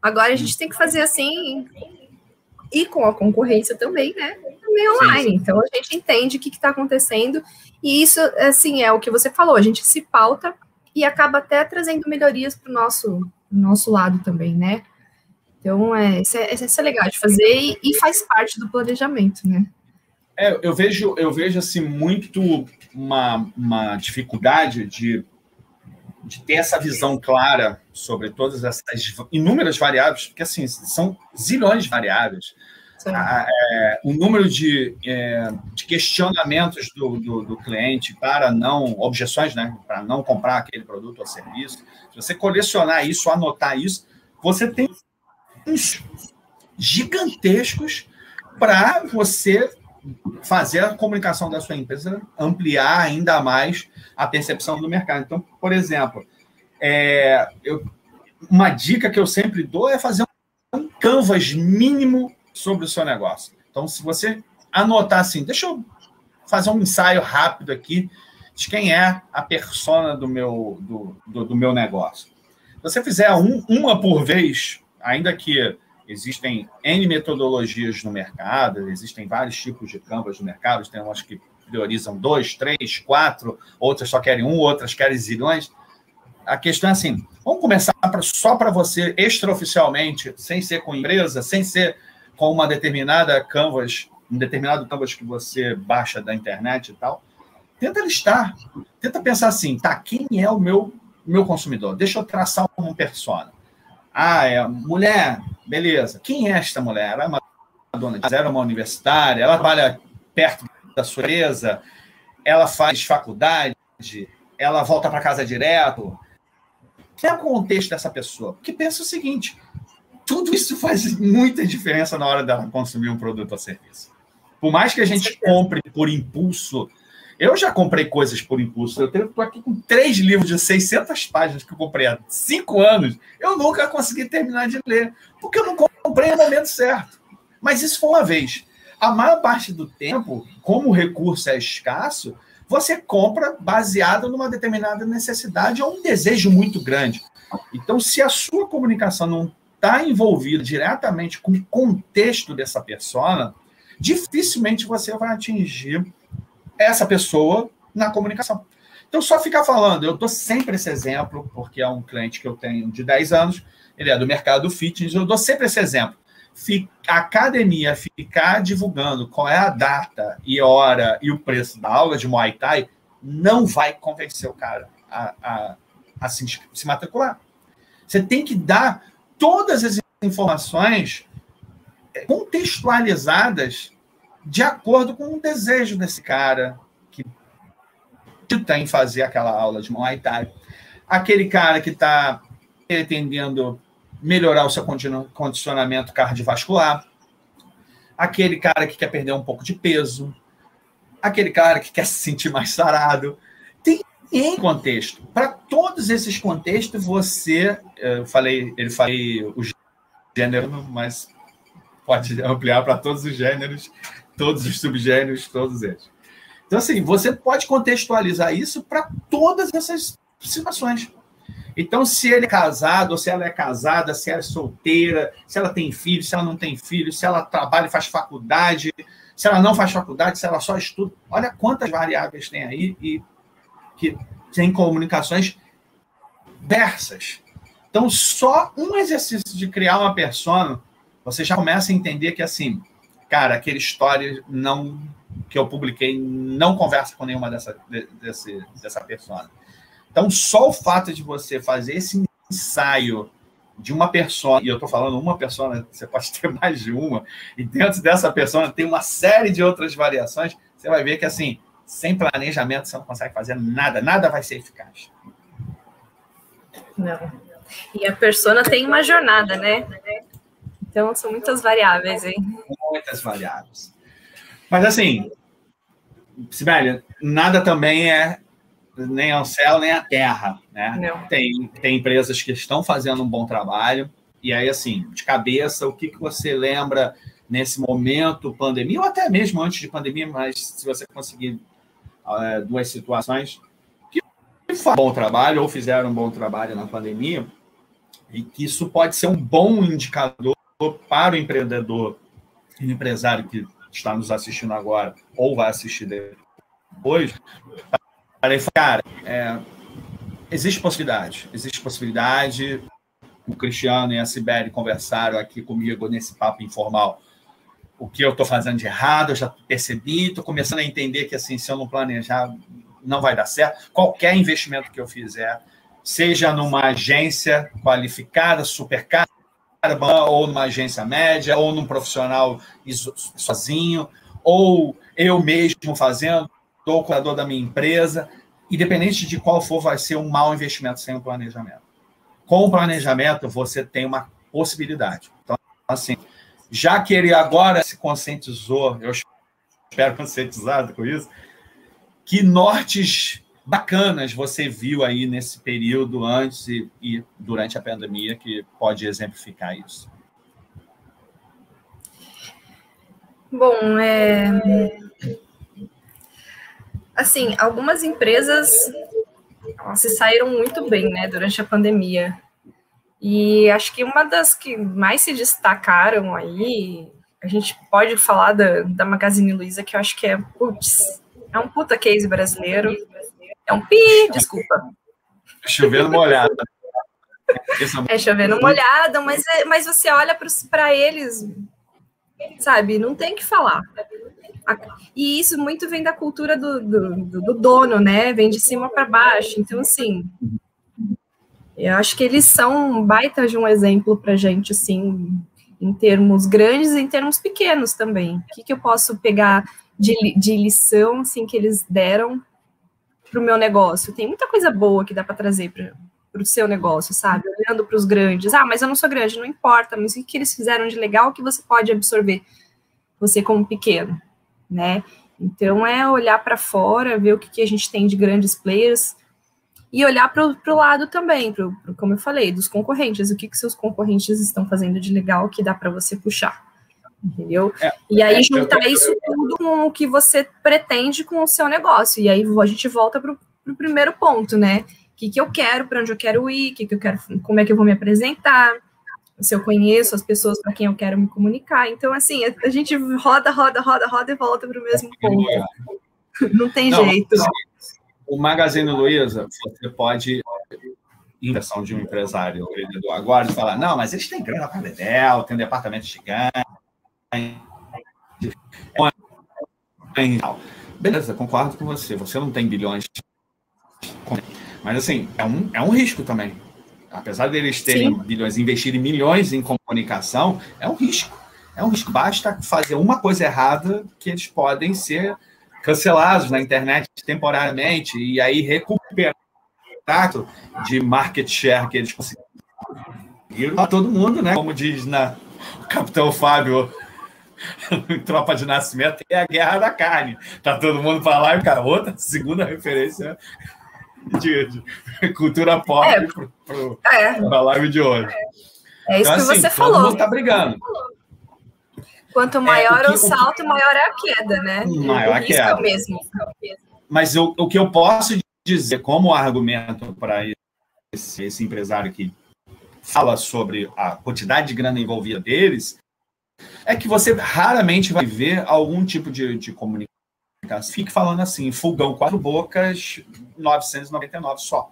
Speaker 2: Agora a gente tem que fazer assim e com a concorrência também, né? Também online. Sim, sim. Então a gente entende o que está acontecendo e isso, assim, é o que você falou. A gente se pauta e acaba até trazendo melhorias para o nosso, nosso lado também, né? Então, é, isso, é, isso é legal de fazer e, e faz parte do planejamento, né?
Speaker 1: É, eu vejo, eu vejo assim muito uma, uma dificuldade de, de ter essa visão clara sobre todas essas inúmeras variáveis, porque assim são zilhões de variáveis. A, é, o número de, é, de questionamentos do, do, do, cliente para não objeções, né, para não comprar aquele produto ou serviço. Se você colecionar isso, anotar isso, você tem uns gigantescos para você fazer a comunicação da sua empresa ampliar ainda mais a percepção do mercado. Então, por exemplo, é, eu, uma dica que eu sempre dou é fazer um canvas mínimo sobre o seu negócio. Então, se você anotar assim, deixa eu fazer um ensaio rápido aqui de quem é a persona do meu, do, do, do meu negócio. Se você fizer um, uma por vez, ainda que Existem N metodologias no mercado, existem vários tipos de canvas no mercado, tem umas que priorizam dois, três, quatro, outras só querem um, outras querem zilhões. A questão é assim: vamos começar pra, só para você, extraoficialmente, sem ser com empresa, sem ser com uma determinada canvas, um determinado canvas que você baixa da internet e tal. Tenta listar, tenta pensar assim: tá, quem é o meu, meu consumidor? Deixa eu traçar uma persona. Ah, é mulher, beleza. Quem é esta mulher? Ela é uma dona de é uma universitária, ela trabalha perto da sua empresa, ela faz faculdade, ela volta para casa direto. Qual é o contexto dessa pessoa? Porque pensa o seguinte: tudo isso faz muita diferença na hora dela consumir um produto ou serviço. Por mais que a gente compre por impulso eu já comprei coisas por impulso. Eu estou aqui com três livros de 600 páginas que eu comprei há cinco anos. Eu nunca consegui terminar de ler, porque eu não comprei no momento certo. Mas isso foi uma vez. A maior parte do tempo, como o recurso é escasso, você compra baseado numa determinada necessidade ou um desejo muito grande. Então, se a sua comunicação não está envolvida diretamente com o contexto dessa persona, dificilmente você vai atingir essa pessoa na comunicação. Então, só ficar falando, eu dou sempre esse exemplo, porque é um cliente que eu tenho de 10 anos, ele é do mercado fitness, eu dou sempre esse exemplo. A academia ficar divulgando qual é a data e hora e o preço da aula de Muay Thai não vai convencer o cara a, a, a se, se matricular. Você tem que dar todas as informações contextualizadas de acordo com o desejo desse cara, tem fazer aquela aula de Muay Thai. Aquele cara que está pretendendo melhorar o seu condicionamento cardiovascular. Aquele cara que quer perder um pouco de peso. Aquele cara que quer se sentir mais sarado. Tem em contexto. Para todos esses contextos, você. Eu falei, ele falei o gênero, mas pode ampliar para todos os gêneros, todos os subgêneros, todos eles. Então, assim, você pode contextualizar isso para todas essas situações. Então, se ele é casado, ou se ela é casada, se ela é solteira, se ela tem filho, se ela não tem filho, se ela trabalha e faz faculdade, se ela não faz faculdade, se ela só estuda. Olha quantas variáveis tem aí e que tem comunicações diversas. Então, só um exercício de criar uma persona, você já começa a entender que, assim, cara, aquele história não que eu publiquei não conversa com nenhuma dessa, desse, dessa persona. Então, só o fato de você fazer esse ensaio de uma persona, e eu estou falando uma persona, você pode ter mais de uma, e dentro dessa persona tem uma série de outras variações, você vai ver que, assim, sem planejamento você não consegue fazer nada, nada vai ser eficaz.
Speaker 2: Não. E a persona tem uma jornada, né? Então, são muitas variáveis, hein?
Speaker 1: Muitas variáveis. Mas assim, Sibélia, nada também é nem ao céu nem à terra, né? Não. Tem, tem empresas que estão fazendo um bom trabalho, e aí, assim, de cabeça, o que, que você lembra nesse momento, pandemia, ou até mesmo antes de pandemia, mas se você conseguir é, duas situações que fizeram um bom trabalho ou fizeram um bom trabalho na pandemia, e que isso pode ser um bom indicador para o empreendedor e empresário que está nos assistindo agora ou vai assistir depois, falei, cara, é, existe possibilidade, existe possibilidade. O Cristiano e a Sibeli conversaram aqui comigo nesse papo informal. O que eu estou fazendo de errado, eu já percebi, estou começando a entender que assim, se eu não planejar, não vai dar certo. Qualquer investimento que eu fizer, seja numa agência qualificada, super cara, ou numa agência média, ou num profissional sozinho, ou eu mesmo fazendo, ou o curador da minha empresa. Independente de qual for, vai ser um mau investimento sem o planejamento. Com o planejamento, você tem uma possibilidade. Então, assim, já que ele agora se conscientizou, eu espero conscientizado com isso, que nortes bacanas você viu aí nesse período antes e, e durante a pandemia que pode exemplificar isso?
Speaker 2: Bom, é... assim, algumas empresas se saíram muito bem, né, durante a pandemia. E acho que uma das que mais se destacaram aí, a gente pode falar da, da Magazine Luiza, que eu acho que é, putz, é um puta case brasileiro. É um pi, desculpa.
Speaker 1: Chovendo molhado.
Speaker 2: É chovendo molhado, mas, é, mas você olha para eles, sabe? Não tem que falar. E isso muito vem da cultura do, do, do dono, né? Vem de cima para baixo. Então, assim, eu acho que eles são baita de um exemplo para gente, assim, em termos grandes e em termos pequenos também. O que, que eu posso pegar de, de lição, assim, que eles deram para o meu negócio. Tem muita coisa boa que dá para trazer para o seu negócio, sabe? Olhando para os grandes. Ah, mas eu não sou grande, não importa. Mas o que eles fizeram de legal que você pode absorver, você como pequeno, né? Então é olhar para fora, ver o que, que, a gente tem de grandes players e olhar para o lado também, pro, pro, como eu falei, dos concorrentes. O que, que seus concorrentes estão fazendo de legal que dá para você puxar, entendeu? É, e aí é, juntar isso tudo acordo com o que você pretende com o seu negócio. E aí a gente volta para o primeiro ponto, né? O que, que eu quero, para onde eu quero ir, que, que eu quero, como é que eu vou me apresentar, se eu conheço as pessoas para quem eu quero me comunicar. Então, assim, a, a gente roda, roda, roda, roda e volta para o mesmo ponto. Não tem Não, jeito. Assim,
Speaker 1: o Magazine Luiza, você pode inversão de um empresário vendedor agora e falar, não, mas eles têm grana para Bedel, tem um departamento gigante. Beleza, concordo com você. Você não tem bilhões. Mas assim, é um, é um risco também. Apesar deles terem Sim. bilhões, investirem milhões em comunicação, é um risco. É um risco. Basta fazer uma coisa errada que eles podem ser cancelados na internet temporariamente e aí recuperar de market share que eles conseguiram a todo mundo, né? Como diz na o Capitão Fábio Tropa de Nascimento, é a guerra da carne. Tá todo mundo para lá e cara, outra segunda referência de, de cultura pop é, para é. a live de hoje.
Speaker 2: É, isso então, que assim, você falou. Todo mundo
Speaker 1: tá brigando.
Speaker 2: Quanto maior é, o, que, o, salto, o, maior é a queda, né?
Speaker 1: Maior a queda. É o mesmo. Mas eu, o que eu posso dizer como argumento para esse, esse empresário que fala sobre a quantidade de grana envolvida deles é que você raramente vai ver algum tipo de, de comunicação. Fique falando assim, fogão quatro bocas, 999 só.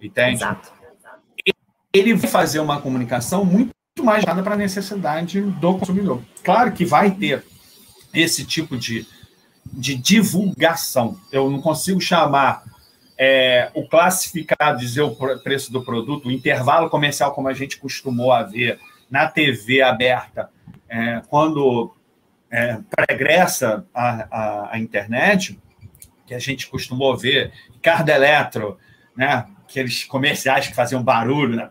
Speaker 1: Entende? Exato. Ele vai fazer uma comunicação muito mais nada para a necessidade do consumidor. Claro que vai ter esse tipo de, de divulgação. Eu não consigo chamar é, o classificado, dizer o preço do produto, o intervalo comercial, como a gente costumou a ver na TV aberta, é, quando é, pregressa a, a, a, internet, que a gente costumou ver, Cardo Eletro, né, aqueles comerciais que faziam barulho, né,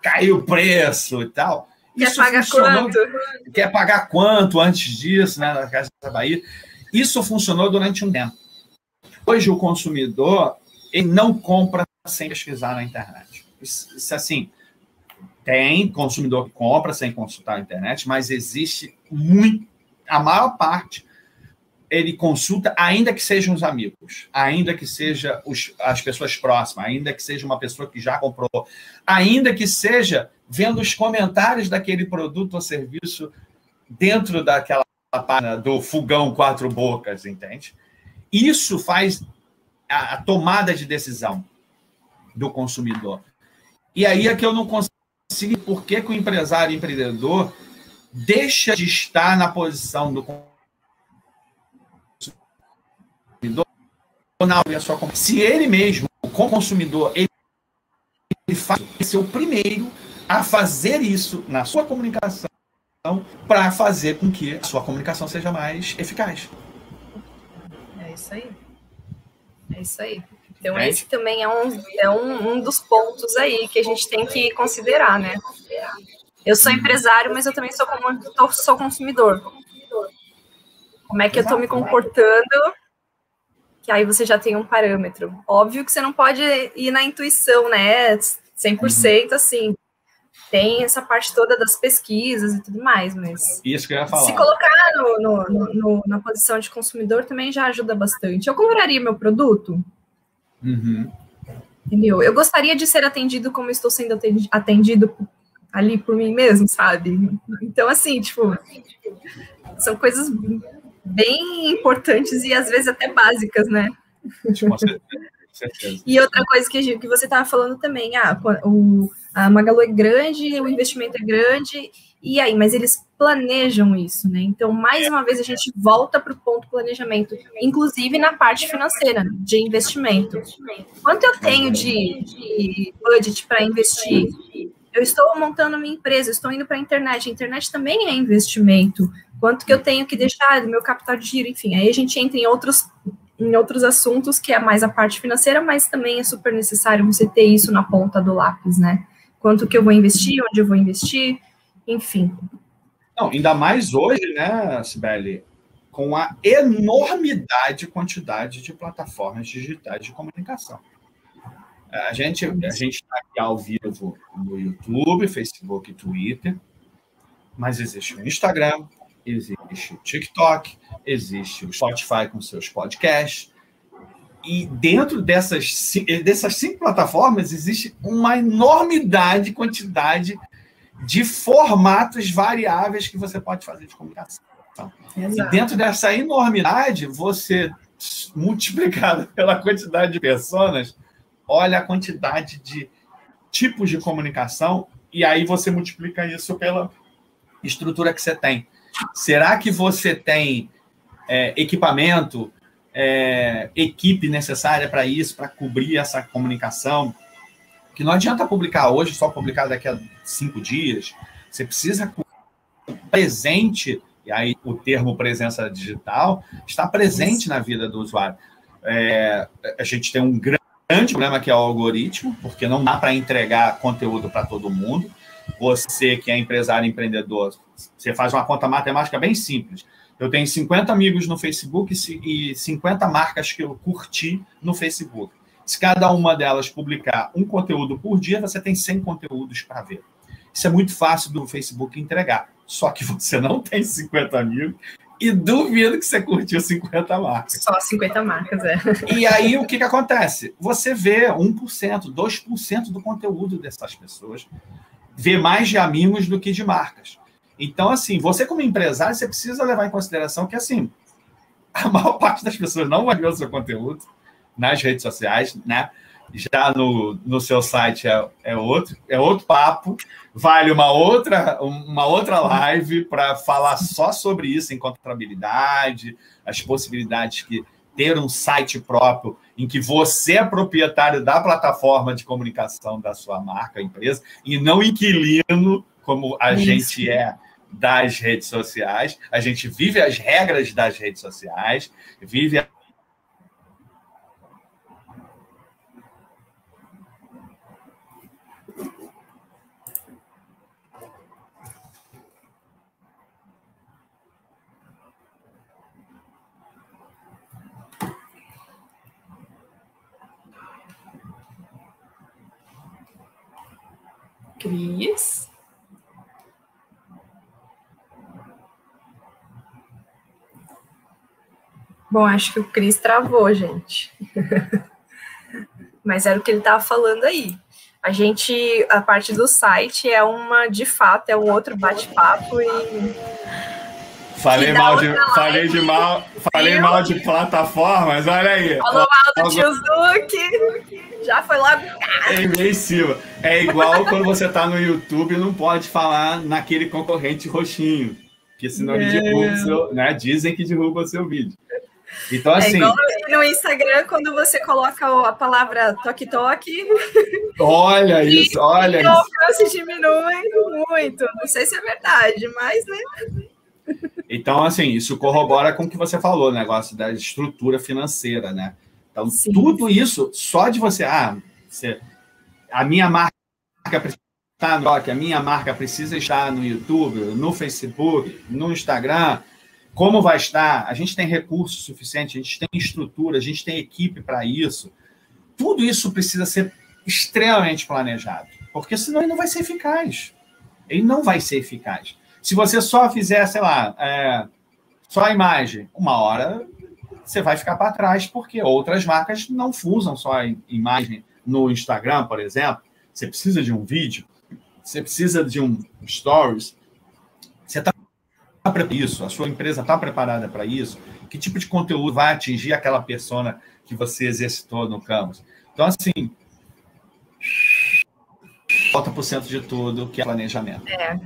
Speaker 1: caiu o preço e tal.
Speaker 2: Quer Isso pagar quanto?
Speaker 1: Quer pagar quanto antes disso, né, na Casa da Bahia. Isso funcionou durante um tempo. Hoje o consumidor ele não compra sem pesquisar na internet. Isso, isso assim, tem consumidor que compra sem consultar a internet, mas existe muito, a maior parte ele consulta, ainda que sejam os amigos, ainda que seja os, as pessoas próximas, ainda que seja uma pessoa que já comprou, ainda que seja vendo os comentários daquele produto ou serviço dentro daquela página do fogão quatro bocas, entende? Isso faz a, a tomada de decisão do consumidor. E aí é que eu não consigo, por que, que o empresário empreendedor deixa de estar na posição do se ele mesmo, como consumidor, ele, ele faz ser o primeiro a fazer isso na sua comunicação para fazer com que a sua comunicação seja mais eficaz.
Speaker 2: É isso aí. É isso aí. Então, é. esse também é, um, é um, um dos pontos aí que a gente tem que considerar, né? Eu sou empresário, mas eu também sou, sou consumidor. Como é que eu estou me comportando que aí você já tem um parâmetro. Óbvio que você não pode ir na intuição, né? 100% uhum. assim. Tem essa parte toda das pesquisas e tudo mais, mas.
Speaker 1: Isso que eu ia falar.
Speaker 2: Se colocar no, no, no, na posição de consumidor também já ajuda bastante. Eu compraria meu produto?
Speaker 1: Uhum.
Speaker 2: Entendeu? Eu gostaria de ser atendido como estou sendo atendido ali por mim mesmo, sabe? Então, assim, tipo, são coisas bem importantes e às vezes até básicas, né? Com certeza. E outra coisa que, que você estava falando também, ah, o, a Magalu é grande, o investimento é grande, e aí, mas eles planejam isso, né? Então, mais uma vez, a gente volta para o ponto planejamento, inclusive na parte financeira, de investimento. Quanto eu tenho de, de budget para investir? Eu estou montando minha empresa, estou indo para a internet. A internet também é investimento quanto que eu tenho que deixar do meu capital de giro, enfim. Aí a gente entra em outros, em outros assuntos, que é mais a parte financeira, mas também é super necessário você ter isso na ponta do lápis, né? Quanto que eu vou investir, onde eu vou investir, enfim.
Speaker 1: Não, ainda mais hoje, né, Sibeli, com a enormidade quantidade de plataformas digitais de comunicação. A gente a está aqui ao vivo no YouTube, Facebook Twitter, mas existe o Instagram, existe existe o TikTok, existe o Spotify com seus podcasts. E dentro dessas, dessas cinco plataformas existe uma enormidade, quantidade de formatos variáveis que você pode fazer de comunicação. Exato. E dentro dessa enormidade, você multiplicado pela quantidade de pessoas, olha a quantidade de tipos de comunicação e aí você multiplica isso pela estrutura que você tem. Será que você tem é, equipamento, é, equipe necessária para isso, para cobrir essa comunicação? Que não adianta publicar hoje, só publicar daqui a cinco dias. Você precisa presente, e aí o termo presença digital está presente na vida do usuário. É, a gente tem um grande problema que é o algoritmo, porque não dá para entregar conteúdo para todo mundo. Você que é empresário, empreendedor, você faz uma conta matemática bem simples. Eu tenho 50 amigos no Facebook e 50 marcas que eu curti no Facebook. Se cada uma delas publicar um conteúdo por dia, você tem 100 conteúdos para ver. Isso é muito fácil do Facebook entregar. Só que você não tem 50 amigos e duvido que você curtiu 50 marcas.
Speaker 2: Só 50 marcas, é.
Speaker 1: E aí o que, que acontece? Você vê 1%, 2% do conteúdo dessas pessoas, vê mais de amigos do que de marcas. Então, assim, você como empresário, você precisa levar em consideração que, assim, a maior parte das pessoas não vai ver o seu conteúdo nas redes sociais, né? Já no, no seu site é, é outro, é outro papo. Vale uma outra, uma outra live para falar só sobre isso, em contabilidade, as possibilidades que ter um site próprio em que você é proprietário da plataforma de comunicação da sua marca, empresa, e não inquilino, como a Isso. gente é das redes sociais. A gente vive as regras das redes sociais, vive
Speaker 2: Cris. Bom, acho que o Cris travou, gente. Mas era o que ele estava falando aí. A gente, a parte do site é uma, de fato, é um outro bate-papo e
Speaker 1: Falei mal de, falei de mal, falei mal de plataformas, olha aí.
Speaker 2: Falou mal do tio Zuki, já foi logo.
Speaker 1: É imensivo. É igual quando você tá no YouTube e não pode falar naquele concorrente roxinho, porque senão é. ele derruba o seu, né? Dizem que derruba o seu vídeo. Então, é assim. É igual
Speaker 2: no Instagram, quando você coloca a palavra toque-toque.
Speaker 1: Olha isso, olha
Speaker 2: isso. O alcance diminui muito. Não sei se é verdade, mas, né?
Speaker 1: Então, assim, isso corrobora com o que você falou, o negócio da estrutura financeira, né? Então, Sim. tudo isso, só de você, ah, você, a minha marca precisa estar no a minha marca precisa estar no YouTube, no Facebook, no Instagram, como vai estar? A gente tem recursos suficientes, a gente tem estrutura, a gente tem equipe para isso. Tudo isso precisa ser extremamente planejado, porque senão ele não vai ser eficaz. Ele não vai ser eficaz. Se você só fizer, sei lá, é, só a imagem, uma hora você vai ficar para trás, porque outras marcas não usam só a imagem no Instagram, por exemplo. Você precisa de um vídeo, você precisa de um stories. Você está para isso? A sua empresa está preparada para isso? Que tipo de conteúdo vai atingir aquela persona que você exercitou no campus? Então, assim, volta por cento de tudo que é planejamento.
Speaker 2: É.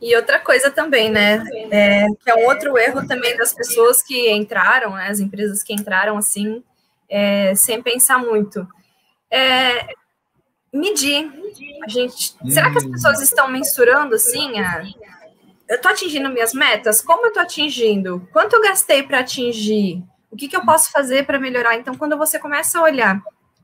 Speaker 2: E outra coisa também, né? É, que é um outro erro também das pessoas que entraram, né, as empresas que entraram assim, é, sem pensar muito. É, medir. A gente, hum. Será que as pessoas hum. estão mensurando assim? A, eu estou atingindo minhas metas? Como eu estou atingindo? Quanto eu gastei para atingir? O que, que eu posso fazer para melhorar? Então, quando você começa a olhar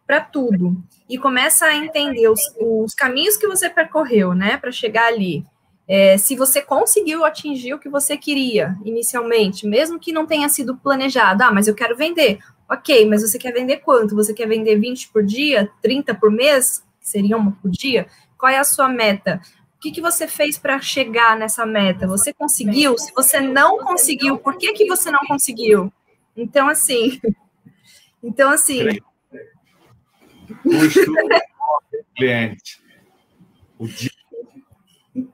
Speaker 2: para tudo e começa a entender os, os caminhos que você percorreu, né, para chegar ali, é, se você conseguiu atingir o que você queria inicialmente, mesmo que não tenha sido planejado, ah, mas eu quero vender. Ok, mas você quer vender quanto? Você quer vender 20 por dia, 30 por mês, seria uma por dia? Qual é a sua meta? O que, que você fez para chegar nessa meta? Você conseguiu? Se você não conseguiu, por que, que você não conseguiu? Então, assim. Então, assim.
Speaker 1: Custo cliente. O dia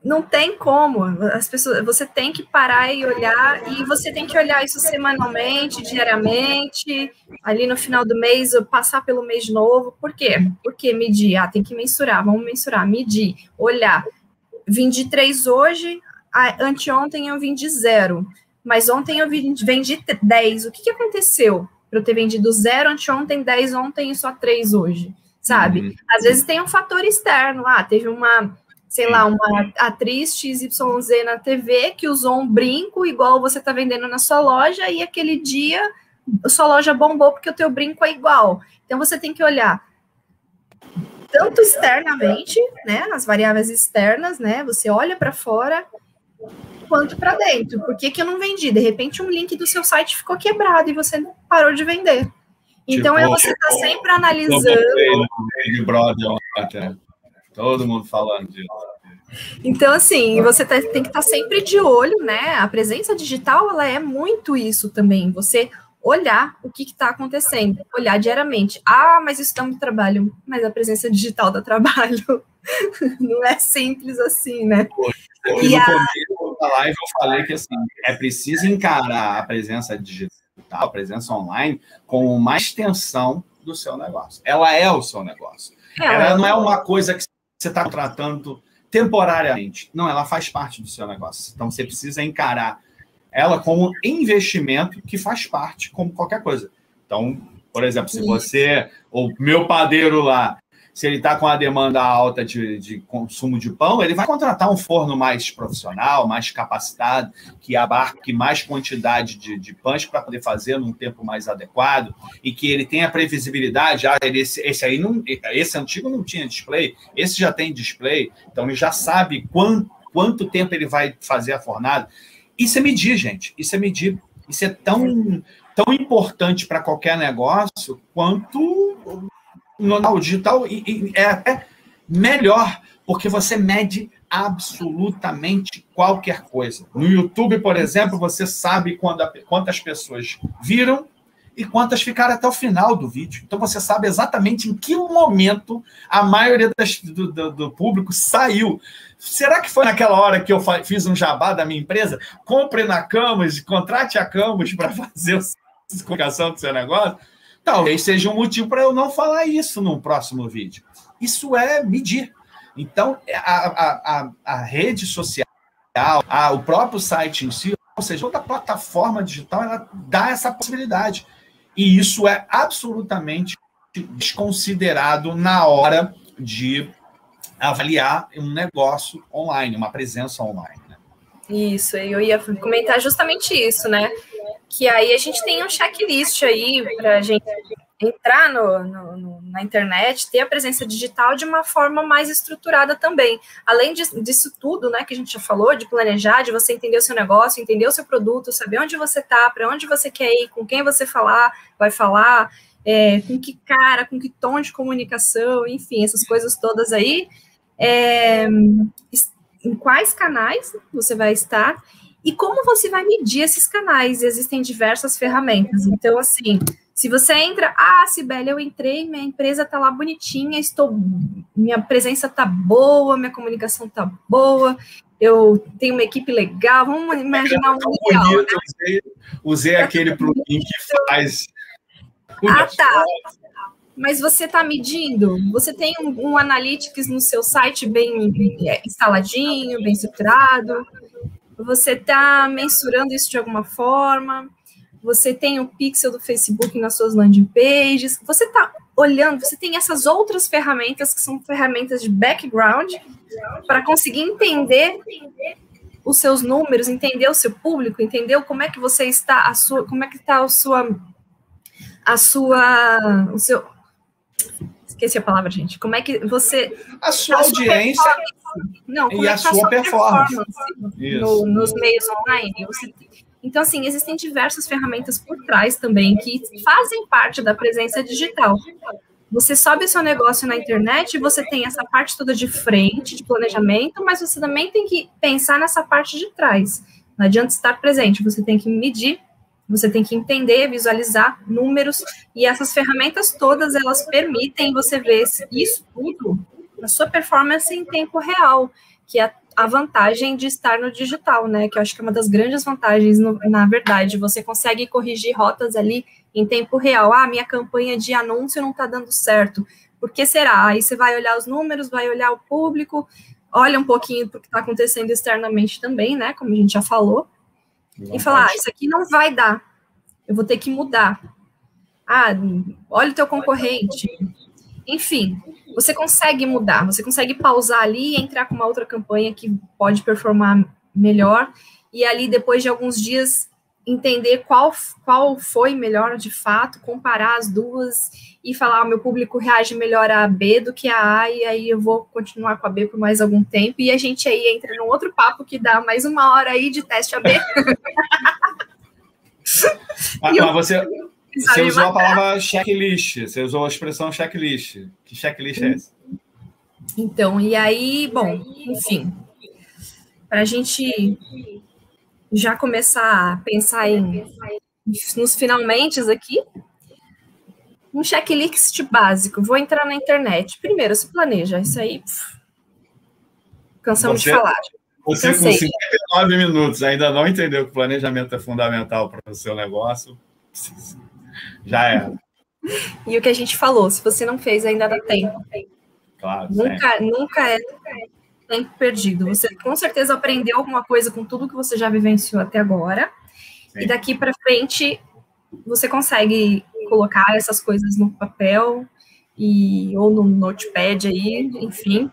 Speaker 2: não tem como. As pessoas, você tem que parar e olhar, e você tem que olhar isso semanalmente, diariamente, ali no final do mês, passar pelo mês de novo. Por quê? Porque medir, ah, tem que mensurar, vamos mensurar, medir, olhar. Vim de três hoje, anteontem eu vim de zero, mas ontem eu vendi 10. O que, que aconteceu para eu ter vendido zero anteontem, 10 ontem e só três hoje? Sabe? Uhum. Às vezes tem um fator externo, ah, teve uma sei lá, uma atriz XYZ na TV que usou um brinco igual você está vendendo na sua loja e aquele dia sua loja bombou porque o teu brinco é igual. Então você tem que olhar tanto externamente, né, as variáveis externas, né, você olha para fora quanto para dentro. Por que, que eu não vendi? De repente um link do seu site ficou quebrado e você parou de vender. Então tipo, é você estar tá sempre analisando.
Speaker 1: Big Brother, Todo mundo falando disso.
Speaker 2: Então, assim, você tá, tem que estar tá sempre de olho, né? A presença digital, ela é muito isso também. Você olhar o que está acontecendo, olhar diariamente. Ah, mas isso dá muito trabalho. Mas a presença digital dá trabalho. Não é simples assim, né?
Speaker 1: Hoje, no a... começo da live eu falei que assim, é preciso encarar a presença digital, a presença online, como uma extensão do seu negócio. Ela é o seu negócio. É, ela não é uma coisa que você está tratando temporariamente. Não, ela faz parte do seu negócio. Então você precisa encarar ela como investimento que faz parte, como qualquer coisa. Então, por exemplo, se você, o meu padeiro lá, se ele está com a demanda alta de, de, consumo de pão, ele vai contratar um forno mais profissional, mais capacitado, que abarque mais quantidade de, de pães para poder fazer num tempo mais adequado e que ele tenha previsibilidade. Ah, ele, esse, esse aí não, esse antigo não tinha display, esse já tem display, então ele já sabe quanto, quanto tempo ele vai fazer a fornada. Isso é medir, gente. Isso é medir. Isso é tão, tão importante para qualquer negócio quanto no digital é até melhor, porque você mede absolutamente qualquer coisa. No YouTube, por exemplo, você sabe quando quantas pessoas viram e quantas ficaram até o final do vídeo. Então você sabe exatamente em que momento a maioria das, do, do, do, público saiu. Será que foi naquela hora que eu fiz um jabá da minha empresa? Compre na Camus, contrate a Camus para fazer a comunicação do seu negócio. Talvez seja um motivo para eu não falar isso num próximo vídeo. Isso é medir. Então, a, a, a, a rede social, a, o próprio site em si, ou seja, toda plataforma digital, ela dá essa possibilidade. E isso é absolutamente desconsiderado na hora de avaliar um negócio online, uma presença online. Né?
Speaker 2: Isso, eu ia comentar justamente isso, né? Que aí a gente tem um checklist aí para a gente entrar no, no, no, na internet, ter a presença digital de uma forma mais estruturada também. Além de, disso tudo, né, que a gente já falou, de planejar, de você entender o seu negócio, entender o seu produto, saber onde você está, para onde você quer ir, com quem você falar, vai falar, é, com que cara, com que tom de comunicação, enfim, essas coisas todas aí. É, em quais canais você vai estar e como você vai medir esses canais? Existem diversas ferramentas. Então, assim, se você entra, ah, Sibeli, eu entrei, minha empresa tá lá bonitinha, estou, minha presença tá boa, minha comunicação tá boa, eu tenho uma equipe legal, vamos imaginar um legal,
Speaker 1: bonito, né? usei, usei aquele plugin que faz.
Speaker 2: Ah, tá. Mas você está medindo? Você tem um, um analytics no seu site bem é, instaladinho, bem estruturado? Você está mensurando isso de alguma forma? Você tem o pixel do Facebook nas suas landing pages? Você está olhando, você tem essas outras ferramentas que são ferramentas de background para conseguir entender os seus números, entender o seu público, entender como é que você está, a sua, como é que está a sua, a sua, o seu, esqueci a palavra, gente. Como é que você,
Speaker 1: a sua audiência,
Speaker 2: não, e a, sua, performance, performance no, nos meios online. Você, então, assim, existem diversas ferramentas por trás também que fazem parte da presença digital. Você sobe seu negócio na internet e você tem essa parte toda de frente, de planejamento, mas você também tem que pensar nessa parte de trás. Não adianta estar presente, você tem que medir, você tem que entender, visualizar números, e essas ferramentas todas, elas permitem você ver isso tudo na sua performance em tempo real, que é a vantagem de estar no digital, né? Que eu acho que é uma das grandes vantagens, no, na verdade. Você consegue corrigir rotas ali em tempo real. Ah, minha campanha de anúncio não está dando certo. Por que será? Aí você vai olhar os números, vai olhar o público, olha um pouquinho do que está acontecendo externamente também, né? Como a gente já falou. E falar, ah, isso aqui não vai dar. Eu vou ter que mudar. Ah, olha o teu concorrente. Enfim, você consegue mudar, você consegue pausar ali e entrar com uma outra campanha que pode performar melhor, e ali, depois de alguns dias, entender qual, qual foi melhor de fato, comparar as duas e falar: o meu público reage melhor a B do que a A, e aí eu vou continuar com a B por mais algum tempo, e a gente aí entra num outro papo que dá mais uma hora aí de teste AB.
Speaker 1: ah, eu, você, você usou a palavra checklist, você usou a expressão checklist. Que checklist é esse?
Speaker 2: Então, e aí, bom, enfim, para a gente já começar a pensar em nos finalmente aqui, um checklist básico. Vou entrar na internet. Primeiro, se planeja. Isso aí, pff, cansamos você, de falar.
Speaker 1: Você Cansei. com 59 minutos ainda não entendeu que o planejamento é fundamental para o seu negócio. Já era.
Speaker 2: E o que a gente falou, se você não fez, ainda dá tempo.
Speaker 1: Claro.
Speaker 2: Nunca, nunca é tempo perdido. Você com certeza aprendeu alguma coisa com tudo que você já vivenciou até agora. Sim. E daqui para frente você consegue colocar essas coisas no papel e ou no notepad aí, enfim,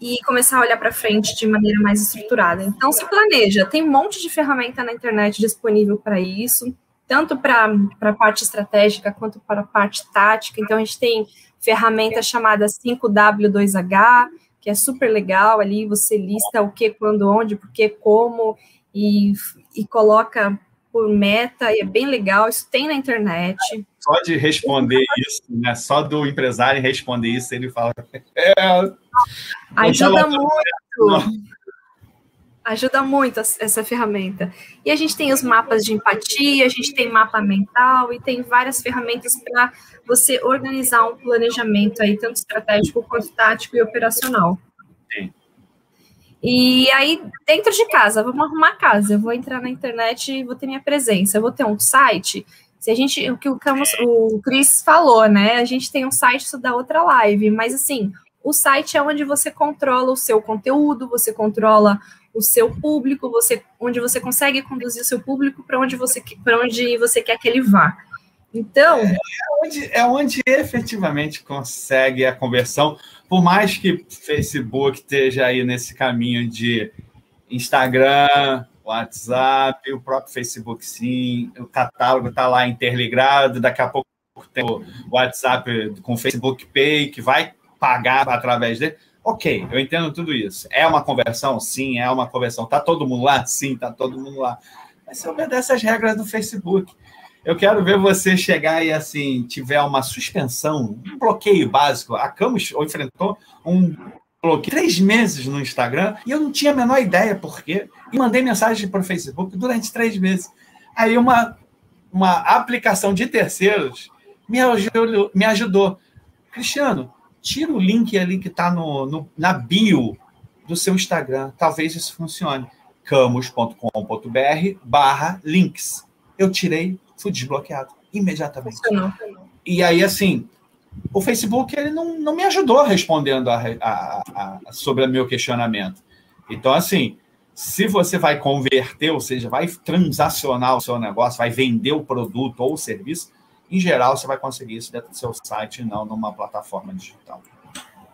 Speaker 2: e começar a olhar para frente de maneira mais estruturada. Então se planeja, tem um monte de ferramenta na internet disponível para isso tanto para a parte estratégica quanto para a parte tática. Então, a gente tem ferramenta chamada 5W2H, que é super legal. Ali você lista o que, quando, onde, por que, como, e, e coloca por meta, e é bem legal. Isso tem na internet.
Speaker 1: Só de responder isso, né? Só do empresário responder isso, ele fala. É,
Speaker 2: Ajuda muito. Ajuda muito essa ferramenta. E a gente tem os mapas de empatia, a gente tem mapa mental e tem várias ferramentas para você organizar um planejamento aí, tanto estratégico quanto tático e operacional. Sim. E aí, dentro de casa, vamos arrumar a casa. Eu vou entrar na internet e vou ter minha presença. Eu vou ter um site. Se a gente, o que o, o Cris falou, né? A gente tem um site isso da outra live, mas assim, o site é onde você controla o seu conteúdo, você controla o seu público, você, onde você consegue conduzir o seu público para onde você para onde você quer que ele vá. Então,
Speaker 1: é, é, onde, é onde efetivamente consegue a conversão, por mais que Facebook esteja aí nesse caminho de Instagram, WhatsApp, o próprio Facebook sim, o catálogo está lá interligado, daqui a pouco tem o WhatsApp com o Facebook Pay, que vai pagar através dele. Ok, eu entendo tudo isso. É uma conversão? Sim, é uma conversão. Tá todo mundo lá? Sim, tá todo mundo lá. Mas você obedece as regras do Facebook. Eu quero ver você chegar e, assim, tiver uma suspensão, um bloqueio básico. A Camus enfrentou um bloqueio três meses no Instagram e eu não tinha a menor ideia por quê. E mandei mensagem para o Facebook durante três meses. Aí uma, uma aplicação de terceiros me ajudou. Me ajudou. Cristiano, tira o link ali que está no, no, na bio do seu Instagram. Talvez isso funcione. camus.com.br barra links. Eu tirei, fui desbloqueado imediatamente. Funcionou. E aí, assim, o Facebook ele não, não me ajudou respondendo a, a, a, sobre o meu questionamento. Então, assim, se você vai converter, ou seja, vai transacionar o seu negócio, vai vender o produto ou o serviço, em geral, você vai conseguir isso dentro do seu site e não numa plataforma digital.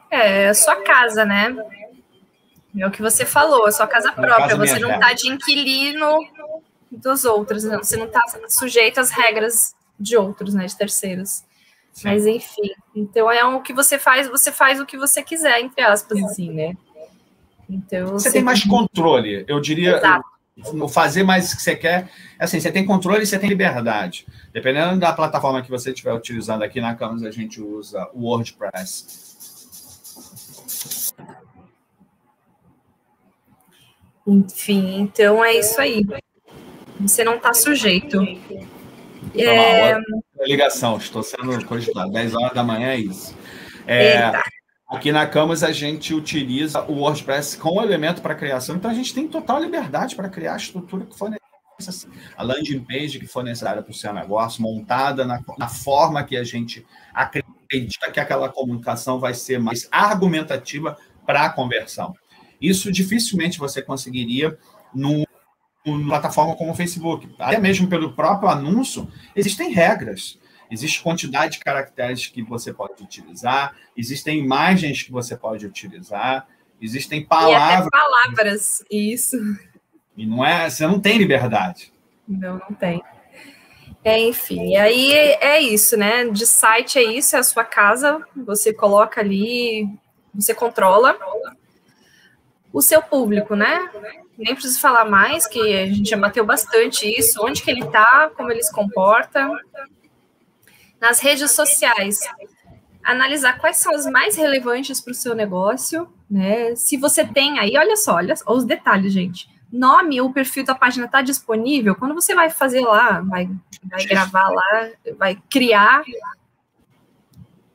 Speaker 2: É, é sua casa, né? É o que você falou, é sua casa própria. Casa você não está de inquilino dos outros, não. você não está sujeito às regras de outros, né? De terceiros. Sim. Mas enfim, então é o que você faz, você faz o que você quiser, entre aspas, assim, né?
Speaker 1: Então, você, você tem mais controle, eu diria. Exato fazer mais o que você quer. Assim, você tem controle e você tem liberdade. Dependendo da plataforma que você estiver utilizando aqui na Canvas, a gente usa o WordPress.
Speaker 2: Enfim, então é isso aí. Você não está sujeito.
Speaker 1: É... Ligação, estou sendo cogitado. 10 horas da manhã é isso. É, aqui na Canvas a gente utiliza o WordPress como elemento para criação, então a gente tem total liberdade para criar a estrutura que for necessária. A landing page que for necessária para o seu negócio, montada na, na forma que a gente acredita que aquela comunicação vai ser mais argumentativa para a conversão. Isso dificilmente você conseguiria numa plataforma como o Facebook. Até mesmo pelo próprio anúncio, existem regras. Existe quantidade de caracteres que você pode utilizar, existem imagens que você pode utilizar, existem palavras. E
Speaker 2: palavras, isso.
Speaker 1: E não é, você não tem liberdade.
Speaker 2: Não, não tem. É, enfim, aí é isso, né? De site é isso, é a sua casa, você coloca ali, você controla o seu público, né? Nem preciso falar mais, que a gente já bateu bastante isso, onde que ele está, como ele se comporta. Nas redes sociais, analisar quais são as mais relevantes para o seu negócio, né? Se você tem aí, olha só, olha os detalhes, gente. Nome, o perfil da página está disponível. Quando você vai fazer lá, vai, vai gravar lá, vai criar,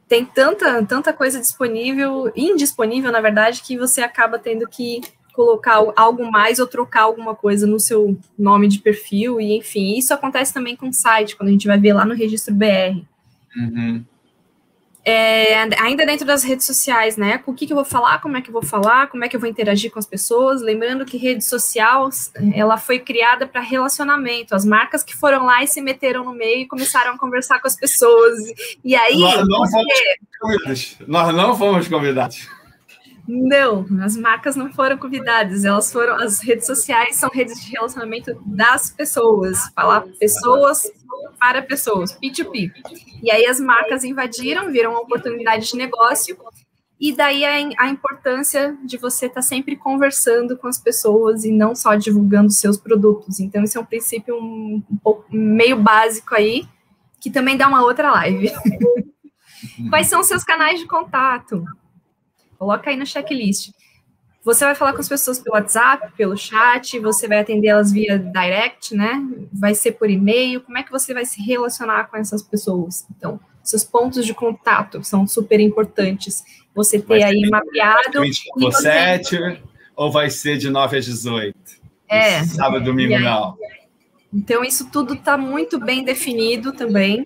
Speaker 2: tem tanta, tanta coisa disponível, indisponível, na verdade, que você acaba tendo que colocar algo mais ou trocar alguma coisa no seu nome de perfil, e enfim, isso acontece também com o site, quando a gente vai ver lá no registro BR. Uhum. É, ainda dentro das redes sociais, né? Com o que, que eu vou falar, como é que eu vou falar, como é que eu vou interagir com as pessoas. Lembrando que rede social ela foi criada para relacionamento. As marcas que foram lá e se meteram no meio e começaram a conversar com as pessoas. E aí.
Speaker 1: Nós não, você... fomos, convidados. Nós não fomos convidados.
Speaker 2: Não, as marcas não foram convidadas, elas foram. As redes sociais são redes de relacionamento das pessoas, falar pessoas para pessoas, P2P. E aí as marcas invadiram, viram uma oportunidade de negócio, e daí a, a importância de você estar tá sempre conversando com as pessoas e não só divulgando seus produtos. Então, esse é um princípio um, um pouco meio básico aí, que também dá uma outra live. Quais são os seus canais de contato? Coloca aí no checklist. Você vai falar com as pessoas pelo WhatsApp, pelo chat, você vai atender elas via direct, né? Vai ser por e-mail. Como é que você vai se relacionar com essas pessoas? Então, seus pontos de contato são super importantes. Você ter aí mapeado.
Speaker 1: 24 7 ou vai ser de 9 às 18?
Speaker 2: É.
Speaker 1: Sábado, domingo, não.
Speaker 2: Então, isso tudo está muito bem definido também.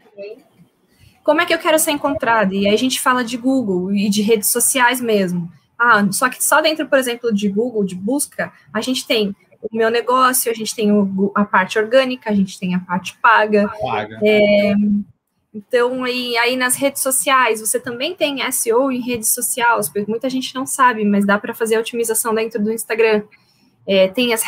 Speaker 2: Como é que eu quero ser encontrada? E aí a gente fala de Google e de redes sociais mesmo. Ah, só que só dentro, por exemplo, de Google, de busca, a gente tem o meu negócio, a gente tem o, a parte orgânica, a gente tem a parte paga.
Speaker 1: paga.
Speaker 2: É, então, aí, aí nas redes sociais, você também tem SEO em redes sociais, porque muita gente não sabe, mas dá para fazer a otimização dentro do Instagram. É, tem as,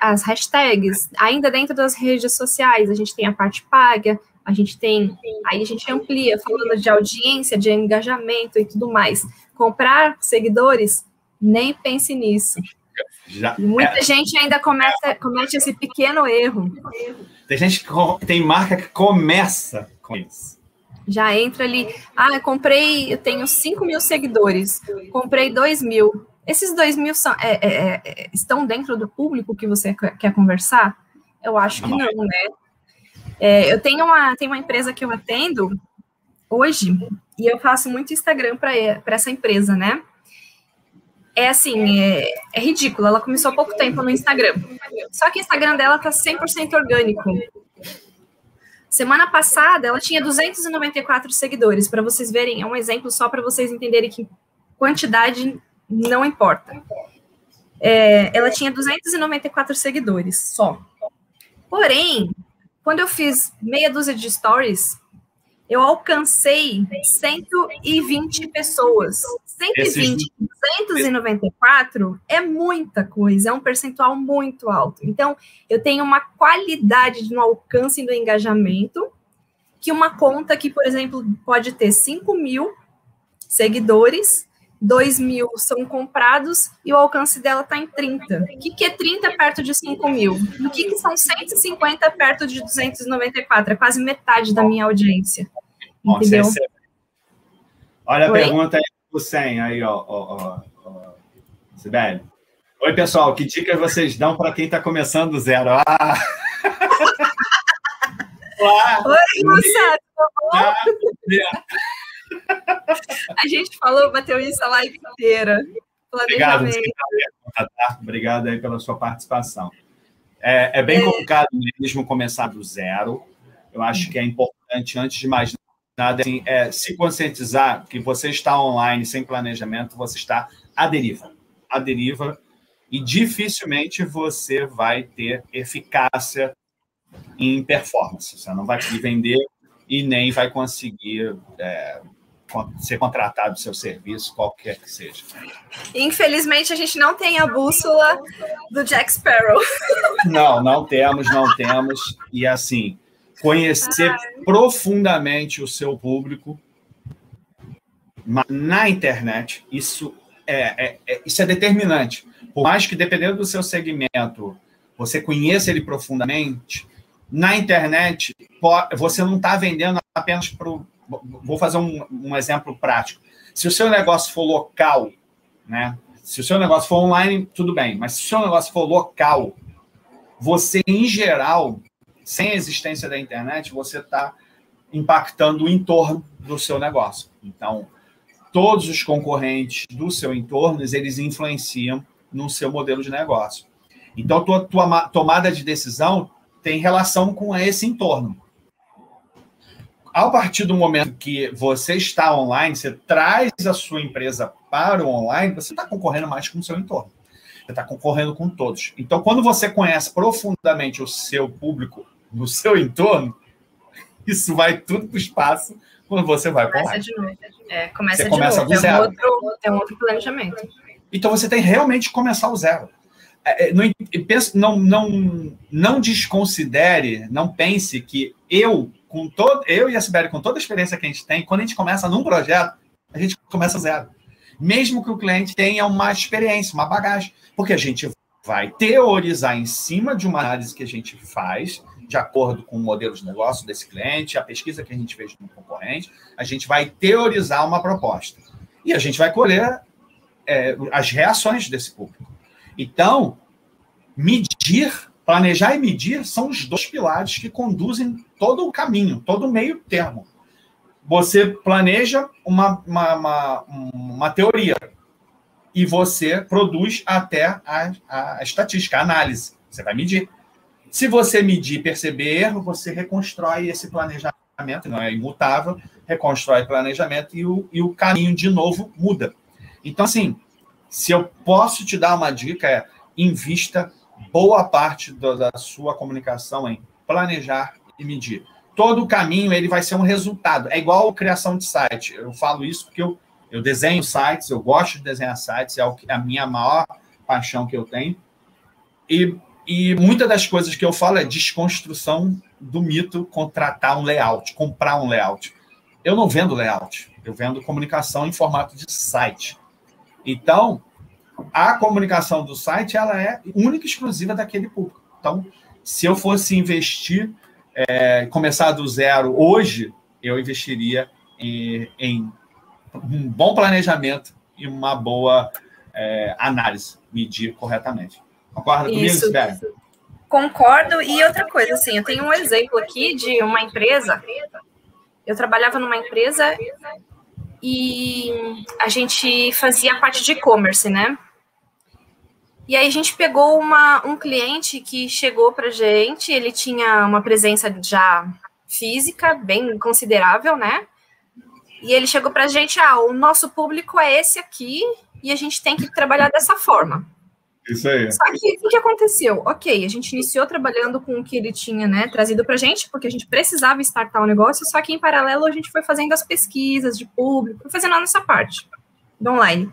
Speaker 2: as hashtags, ainda dentro das redes sociais, a gente tem a parte paga, a gente tem, aí a gente amplia, falando de audiência, de engajamento e tudo mais. Comprar seguidores, nem pense nisso. Já, muita é, gente ainda cometa, comete esse pequeno erro.
Speaker 1: Tem gente que tem marca que começa com isso.
Speaker 2: Já entra ali, ah, eu comprei, eu tenho 5 mil seguidores, comprei 2 mil. Esses 2 mil são, é, é, é, estão dentro do público que você quer conversar? Eu acho que não, né? É, eu tenho uma, tenho uma empresa que eu atendo hoje e eu faço muito Instagram para essa empresa, né? É assim, é, é ridículo. Ela começou há pouco tempo no Instagram. Só que o Instagram dela tá 100% orgânico. Semana passada, ela tinha 294 seguidores. Para vocês verem, é um exemplo só para vocês entenderem que quantidade não importa. É, ela tinha 294 seguidores só. Porém, quando eu fiz meia dúzia de stories, eu alcancei 120 pessoas. 120, 294 é muita coisa, é um percentual muito alto. Então, eu tenho uma qualidade no alcance e no engajamento que uma conta que, por exemplo, pode ter 5 mil seguidores 2 mil são comprados e o alcance dela está em 30. O que, que é 30 perto de 5 mil? O que, que são 150 perto de 294? É quase metade da minha audiência. Entendeu? Nossa, é...
Speaker 1: Olha a Oi? pergunta aí do 100 aí, ó, ó, ó, ó. Sibeli. Oi, pessoal, que dicas vocês dão para quem está começando do zero? Ah!
Speaker 2: Olá! Oi, moçada? A gente falou, bateu isso a live inteira.
Speaker 1: Obrigado, tá? Obrigado aí pela sua participação. É, é bem é... complicado mesmo começar do zero. Eu acho que é importante, antes de mais nada, assim, é, se conscientizar que você está online sem planejamento, você está à deriva. À deriva, e dificilmente você vai ter eficácia em performance. Você não vai conseguir vender e nem vai conseguir é, ser contratado do seu serviço, qualquer que seja.
Speaker 2: Infelizmente, a gente não tem a bússola do Jack Sparrow.
Speaker 1: Não, não temos, não temos. E assim, conhecer Ai. profundamente o seu público na internet, isso é, é, é, isso é determinante. Por mais que, dependendo do seu segmento, você conheça ele profundamente, na internet, você não está vendendo apenas para o vou fazer um, um, exemplo prático. Se o seu negócio for local, né? Se o seu negócio for online, tudo bem. Mas se o seu negócio for local, você, em geral, sem a existência da internet, você está impactando o entorno do seu negócio. Então, todos os concorrentes do seu entorno, eles influenciam no seu modelo de negócio. Então, tua, tua tomada de decisão tem relação com esse entorno a partir do momento que você está online, você traz a sua empresa para o online, você está concorrendo mais com o seu entorno. Você está concorrendo com todos. Então, quando você conhece profundamente o seu público no seu entorno, isso vai tudo para o espaço quando você vai para online.
Speaker 2: De novo. É, começa você de começa novo. Do zero. Tem, um outro, tem um outro planejamento.
Speaker 1: Então, você tem realmente que começar o zero. É, é, não, não, não, não desconsidere, não pense que eu com todo, eu e a Sibeli, com toda a experiência que a gente tem, quando a gente começa num projeto, a gente começa zero. Mesmo que o cliente tenha uma experiência, uma bagagem, porque a gente vai teorizar em cima de uma análise que a gente faz, de acordo com o modelo de negócio desse cliente, a pesquisa que a gente fez no concorrente, a gente vai teorizar uma proposta. E a gente vai colher é, as reações desse público. Então, medir Planejar e medir são os dois pilares que conduzem todo o caminho, todo o meio termo. Você planeja uma, uma, uma, uma teoria e você produz até a, a, estatística, a análise. Você vai medir. Se você medir e perceber erro, você reconstrói esse planejamento, não é imutável, reconstrói o planejamento e o, e o caminho de novo muda. Então, assim, se eu posso te dar uma dica, é invista boa parte da sua comunicação em planejar e medir. Todo o caminho ele vai ser um resultado. É igual a criação de site. Eu falo isso porque eu, eu desenho sites, eu gosto de desenhar sites, é a minha maior paixão que eu tenho. E, e muitas das coisas que eu falo é desconstrução do mito contratar um layout, comprar um layout. Eu não vendo layout, eu vendo comunicação em formato de site. Então, a comunicação do site ela é única e exclusiva daquele público. Então, se eu fosse investir, é, começar do zero hoje, eu investiria em, em um bom planejamento e uma boa é, análise, medir corretamente. Concorda comigo, Sibeli?
Speaker 2: Concordo. E outra coisa, assim, eu tenho um exemplo aqui de uma empresa. Eu trabalhava numa empresa e a gente fazia parte de e-commerce, né? E aí a gente pegou uma, um cliente que chegou para gente, ele tinha uma presença já física bem considerável, né? E ele chegou para a gente, ah, o nosso público é esse aqui e a gente tem que trabalhar dessa forma.
Speaker 1: Isso aí.
Speaker 2: Só que o que aconteceu? Ok, a gente iniciou trabalhando com o que ele tinha, né, trazido para a gente, porque a gente precisava startar o negócio, só que em paralelo a gente foi fazendo as pesquisas de público, foi fazendo a nossa parte do online.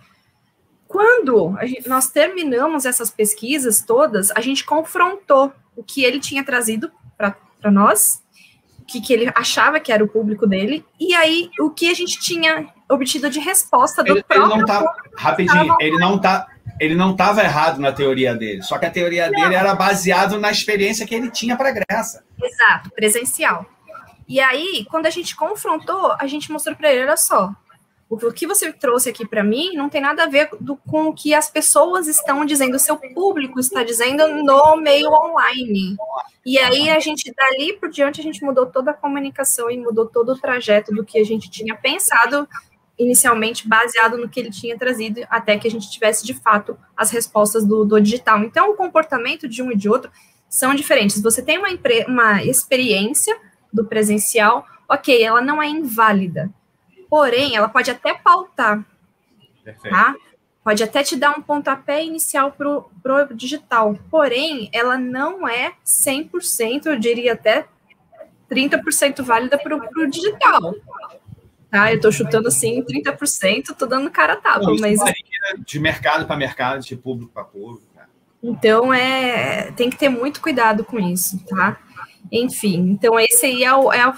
Speaker 2: Quando gente, nós terminamos essas pesquisas todas, a gente confrontou o que ele tinha trazido para nós que, que ele achava que era o público dele, e aí o que a gente tinha obtido de resposta do
Speaker 1: ele,
Speaker 2: próprio.
Speaker 1: Ele não tá, rapidinho, ele não tá. Ele não estava errado na teoria dele, só que a teoria não. dele era baseada na experiência que ele tinha para a Grécia.
Speaker 2: Exato, presencial. E aí, quando a gente confrontou, a gente mostrou para ele: olha só, o que você trouxe aqui para mim não tem nada a ver do, com o que as pessoas estão dizendo, o seu público está dizendo no meio online. E aí a gente, dali por diante, a gente mudou toda a comunicação e mudou todo o trajeto do que a gente tinha pensado inicialmente, baseado no que ele tinha trazido, até que a gente tivesse de fato as respostas do, do digital. Então, o comportamento de um e de outro são diferentes. Você tem uma, uma experiência do presencial, ok, ela não é inválida Porém, ela pode até pautar, Perfeito. tá? Pode até te dar um pontapé inicial para o digital. Porém, ela não é 100%, eu diria até 30% válida para o digital. Tá? Eu estou chutando assim 30%, estou dando cara a tapa. Não, mas...
Speaker 1: De mercado para mercado, de público para público. Né?
Speaker 2: Então, é, tem que ter muito cuidado com isso, tá? Enfim, então esse aí é, o, é,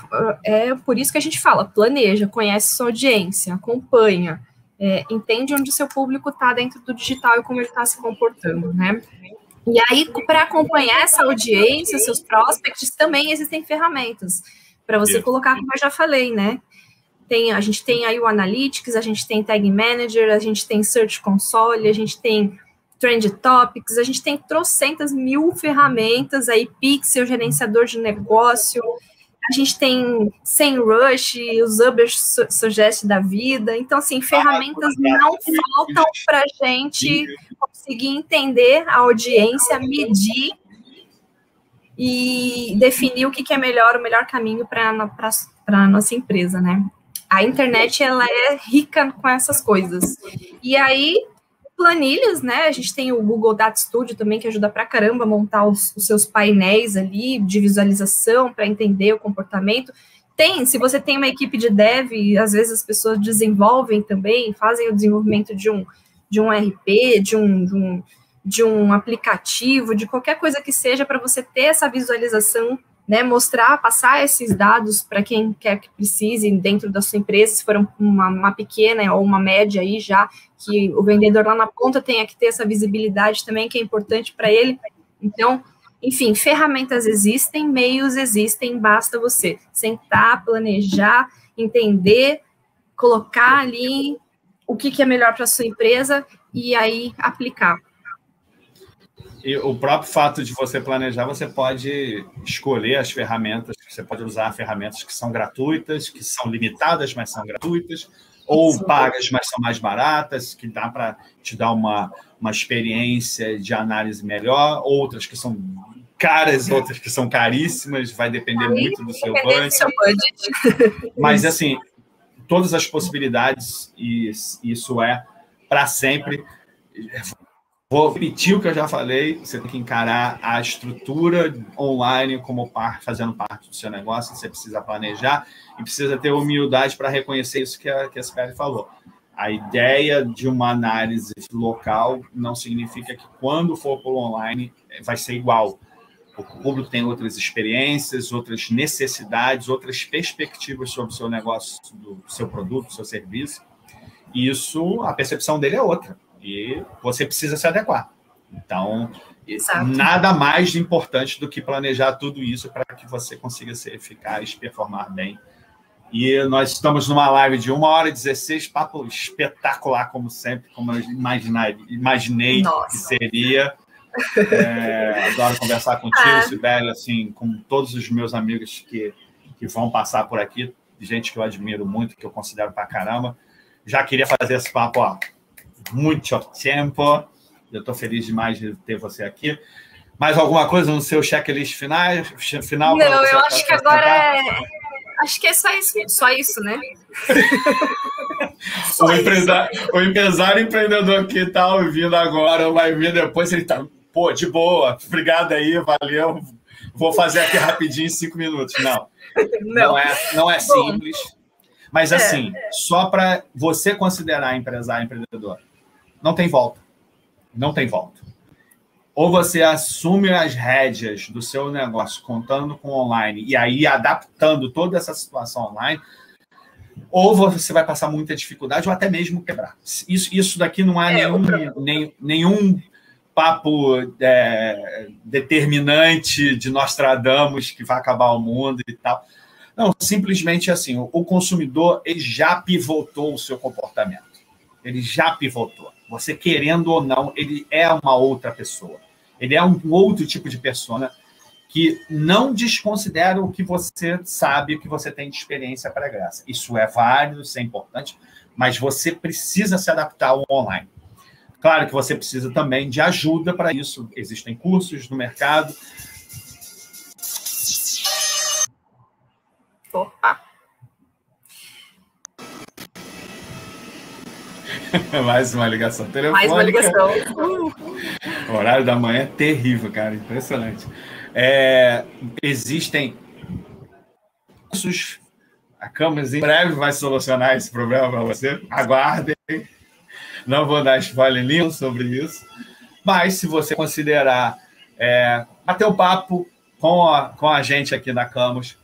Speaker 2: é, por isso que a gente fala, planeja, conhece sua audiência, acompanha, é, entende onde o seu público está dentro do digital e como ele está se comportando, né? E aí, para acompanhar essa audiência, seus prospects, também existem ferramentas para você colocar, como eu já falei, né? Tem, a gente tem aí o Analytics, a gente tem Tag Manager, a gente tem Search Console, a gente tem Trend Topics, a gente tem trocentas mil ferramentas aí, Pixel, gerenciador de negócio, a gente tem SEMrush, os Uber Suggest da vida, então, assim, ferramentas não faltam para a gente conseguir entender a audiência, medir e definir o que é melhor, o melhor caminho para a nossa empresa, né? A internet, ela é rica com essas coisas. E aí, planilhas, né? A gente tem o Google Data Studio também, que ajuda pra caramba a montar os, os seus painéis ali de visualização para entender o comportamento. Tem, se você tem uma equipe de dev, às vezes as pessoas desenvolvem também, fazem o desenvolvimento de um, de um RP, de um, de um, de um aplicativo, de qualquer coisa que seja, para você ter essa visualização né, mostrar, passar esses dados para quem quer que precise dentro da sua empresa, se for uma, uma, pequena ou uma média aí já, que o vendedor lá na ponta tenha que ter essa visibilidade também, que é importante para ele. Então, enfim, ferramentas existem, meios existem, basta você sentar, planejar, entender, colocar ali o que, que é melhor para sua empresa e aí aplicar.
Speaker 1: E o próprio fato de você planejar, você pode escolher as ferramentas, você pode usar ferramentas que são gratuitas, que são limitadas, mas são gratuitas, ou Sim. pagas, mas são mais baratas, que dá para te dar uma, uma experiência de análise melhor, outras que são caras, outras que são caríssimas, vai depender Aí, muito do seu budget. seu budget. Mas, assim, todas as possibilidades, e isso é para sempre Vou repetir o que eu já falei: você tem que encarar a estrutura online como parte, fazendo parte do seu negócio, você precisa planejar e precisa ter humildade para reconhecer isso que a, que a Sibeli falou. A ideia de uma análise local não significa que quando for para o online vai ser igual. O público tem outras experiências, outras necessidades, outras perspectivas sobre o seu negócio, do seu produto, do seu serviço. Isso, a percepção dele é outra e você precisa se adequar. Então, Exato. nada mais importante do que planejar tudo isso para que você consiga ser eficaz, performar bem. E nós estamos numa live de uma hora e 16, papo espetacular, como sempre, como eu imaginei, imaginei que seria. É, adoro conversar contigo, ah. Sibeli, assim, com todos os meus amigos que, que vão passar por aqui, gente que eu admiro muito, que eu considero pra caramba. Já queria fazer esse papo, ó, muito tempo. Eu estou feliz demais de ter você aqui. Mais alguma coisa no seu checklist final? final
Speaker 2: Não, eu acho que agora é... Acho que é só isso, só isso né?
Speaker 1: o, empresário, o empresário empreendedor que está ouvindo agora vai vir depois, ele está, pô, de boa, obrigado aí, valeu. Vou fazer aqui rapidinho em cinco minutos. Não, não, não é, não é simples. Mas é. assim, só para você considerar empresário empreendedor, não tem volta. Não tem volta. ou você assume as rédeas do seu negócio contando com online e aí adaptando toda essa situação online, ou você vai passar muita dificuldade ou até mesmo quebrar. Isso, isso daqui não é, é nenhum, nem, nenhum papo é, determinante de Nostradamus que vai acabar o mundo e tal. Não, simplesmente assim, o consumidor ele já pivotou o seu comportamento. Ele já pivotou. Você querendo ou não, ele é uma outra pessoa. Ele é um outro tipo de persona que não desconsidera o que você sabe, o que você tem de experiência para a graça. Isso é válido, isso é importante, mas você precisa se adaptar ao online. Claro que você precisa também de ajuda para isso. Existem cursos no mercado.
Speaker 2: Opa!
Speaker 1: Mais uma ligação telefônica.
Speaker 2: Mais uma ligação.
Speaker 1: O horário da manhã é terrível, cara. Impressionante. É, existem cursos. A Câmara em breve vai solucionar esse problema para você. Aguardem. Não vou dar spoiler nenhum sobre isso. Mas se você considerar é, bater o um papo com a, com a gente aqui na Camus,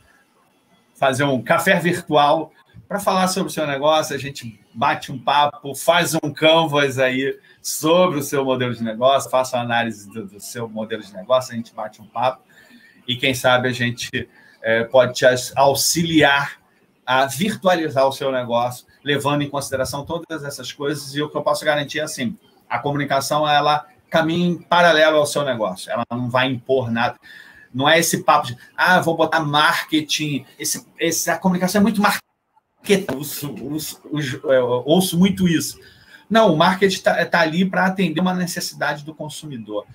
Speaker 1: fazer um café virtual para falar sobre o seu negócio, a gente bate um papo, faz um canvas aí sobre o seu modelo de negócio, faça uma análise do, do seu modelo de negócio, a gente bate um papo e quem sabe a gente é, pode te auxiliar a virtualizar o seu negócio, levando em consideração todas essas coisas. E o que eu posso garantir é assim: a comunicação ela caminha em paralelo ao seu negócio, ela não vai impor nada. Não é esse papo de, ah, vou botar marketing. Esse, esse, a comunicação é muito marketing. Ouço, ouço, ouço muito isso. Não, o marketing está tá ali para atender uma necessidade do consumidor.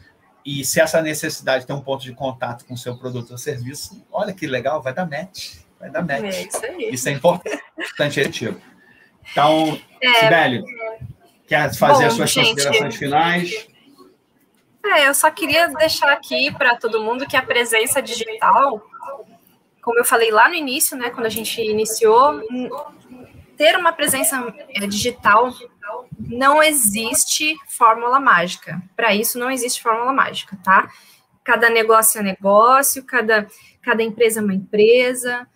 Speaker 1: E se essa necessidade tem um ponto de contato com o seu produto ou serviço, olha que legal, vai dar match. Vai dar match. É isso, aí. isso é importante, efetivo. Então, é, Sibeli, quer fazer bom, as suas gente, considerações finais?
Speaker 2: É, eu só queria deixar aqui para todo mundo que a presença digital, como eu falei lá no início, né, quando a gente iniciou, ter uma presença é, digital não existe fórmula mágica. Para isso não existe fórmula mágica, tá? Cada negócio é negócio, cada, cada empresa é uma empresa,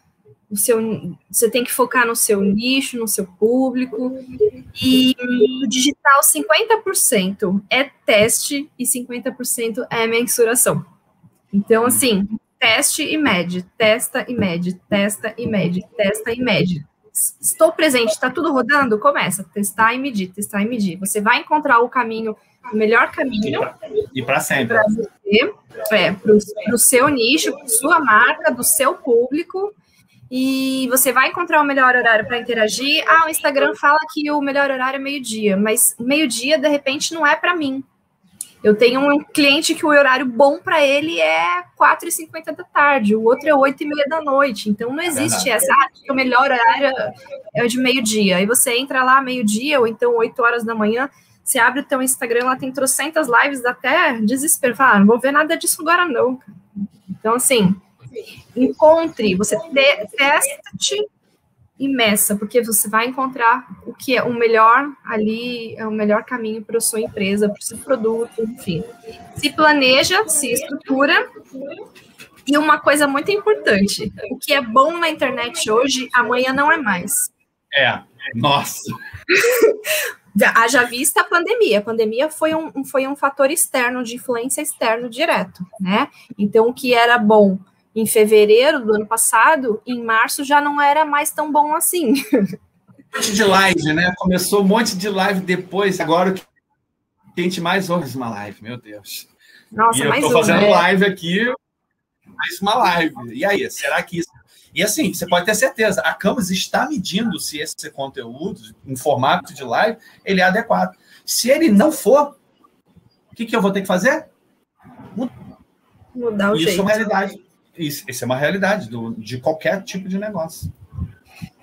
Speaker 2: o seu, você tem que focar no seu nicho, no seu público. E o digital, 50% é teste e 50% é mensuração. Então, assim, teste e mede, testa e mede, testa e mede, testa e mede. Estou presente, está tudo rodando? Começa, testar e medir, testar e medir. Você vai encontrar o caminho, o melhor caminho.
Speaker 1: E para sempre.
Speaker 2: Para você, é, para o seu nicho, para sua marca, do seu público e você vai encontrar o melhor horário para interagir. Ah, o Instagram fala que o melhor horário é meio-dia, mas meio-dia, de repente, não é para mim. Eu tenho um cliente que o horário bom para ele é 4h50 da tarde, o outro é 8h30 da noite. Então não existe essa, ah, que o melhor horário é o de meio-dia. Aí você entra lá meio-dia ou então 8 horas da manhã, você abre o teu Instagram, lá tem trocentas lives, até desespero. Fala, ah, não vou ver nada disso agora não. Então, assim, encontre, você te, teste meça, porque você vai encontrar o que é o melhor ali, é o melhor caminho para a sua empresa, para o seu produto, enfim. Se planeja, se estrutura. E uma coisa muito importante: o que é bom na internet hoje, amanhã não é mais.
Speaker 1: É, nossa.
Speaker 2: Haja vista a pandemia. A pandemia foi um, foi um fator externo, de influência externo direto, né? Então, o que era bom em fevereiro do ano passado, em março já não era mais tão bom assim.
Speaker 1: Um monte de live, né? Começou um monte de live depois, agora que a gente mais ouve uma live, meu Deus.
Speaker 2: Nossa,
Speaker 1: e eu estou fazendo né? live aqui, mais uma live. E aí, será que isso. E assim, você pode ter certeza, a Camus está medindo se esse conteúdo, em formato de live, ele é adequado. Se ele não for, o que, que eu vou ter que fazer?
Speaker 2: Mudar o
Speaker 1: isso
Speaker 2: jeito.
Speaker 1: Isso é uma realidade. Isso, isso é uma realidade do, de qualquer tipo de negócio.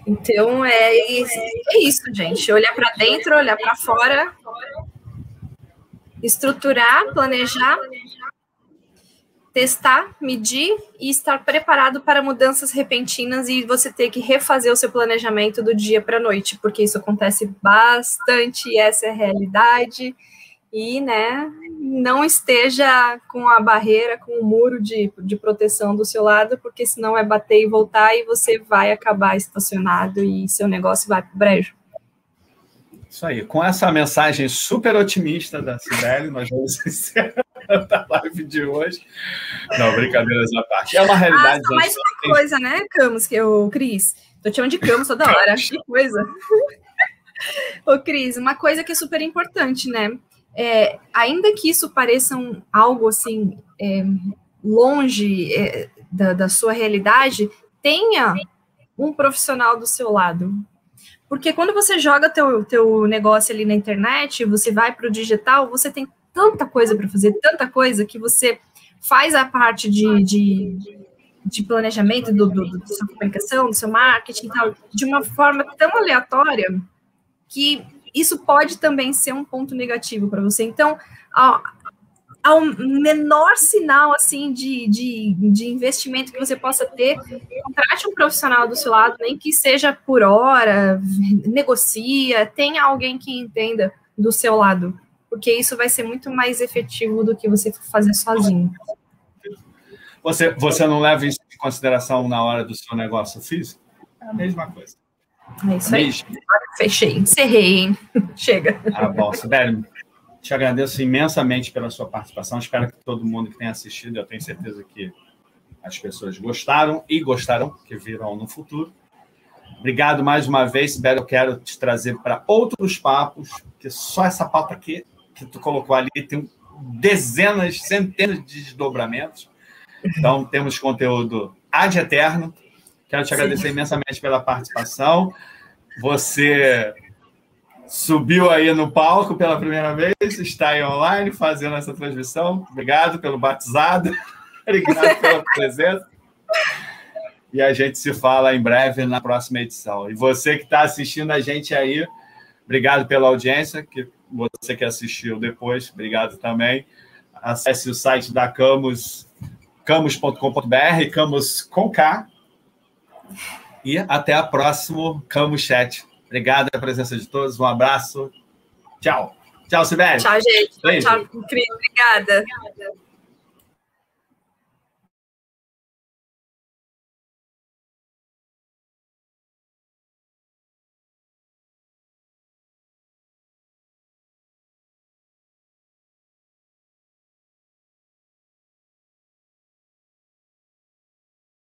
Speaker 2: Então é, é isso, gente. Olhar para dentro, olhar para fora, estruturar, planejar, testar, medir e estar preparado para mudanças repentinas e você ter que refazer o seu planejamento do dia para a noite, porque isso acontece bastante e essa é a realidade. E, né, não esteja com a barreira, com o muro de, de proteção do seu lado, porque senão é bater e voltar e você vai acabar estacionado e seu negócio vai para o brejo.
Speaker 1: Isso aí. Com essa mensagem super otimista da Sibeli, nós vamos encerrar a live de hoje. Não, brincadeiras à parte. É uma realidade.
Speaker 2: Ah, mais uma coisa, né, Camus, que eu, Cris? Tô te chamando de Camus toda hora. que coisa. Ô, Cris, uma coisa que é super importante, né? É, ainda que isso pareça um, algo assim é, longe é, da, da sua realidade, tenha um profissional do seu lado. Porque quando você joga teu, teu negócio ali na internet, você vai para o digital, você tem tanta coisa para fazer, tanta coisa que você faz a parte de, de, de planejamento do, do, da sua comunicação, do seu marketing e tal, de uma forma tão aleatória que isso pode também ser um ponto negativo para você. Então, ao, menor sinal assim de, de, de investimento que você possa ter, contrate um profissional do seu lado, nem que seja por hora, negocia, tenha alguém que entenda do seu lado, porque isso vai ser muito mais efetivo do que você fazer sozinho.
Speaker 1: Você, você não leva isso em consideração na hora do seu negócio físico? É a mesma coisa.
Speaker 2: É isso aí. Fechei, encerrei, hein? Chega.
Speaker 1: Ah, bom, Sibeli, te agradeço imensamente pela sua participação. Espero que todo mundo que tenha assistido, eu tenho certeza que as pessoas gostaram e gostarão, que virão no futuro. Obrigado mais uma vez, Sibeli. Eu quero te trazer para outros papos, que só essa pauta aqui que tu colocou ali tem dezenas, centenas de desdobramentos. Então, temos conteúdo ad eterno. Quero te Sim. agradecer imensamente pela participação. Você subiu aí no palco pela primeira vez, está aí online fazendo essa transmissão. Obrigado pelo batizado, obrigado pela presença. E a gente se fala em breve na próxima edição. E você que está assistindo a gente aí, obrigado pela audiência. Que você que assistiu depois, obrigado também. Acesse o site da Camus, camus.com.br, Camus com K. E até a próxima Camus Chat. Obrigado pela presença de todos. Um abraço. Tchau. Tchau, Sibeli.
Speaker 2: Tchau, gente. Beijo. Tchau, Obrigada.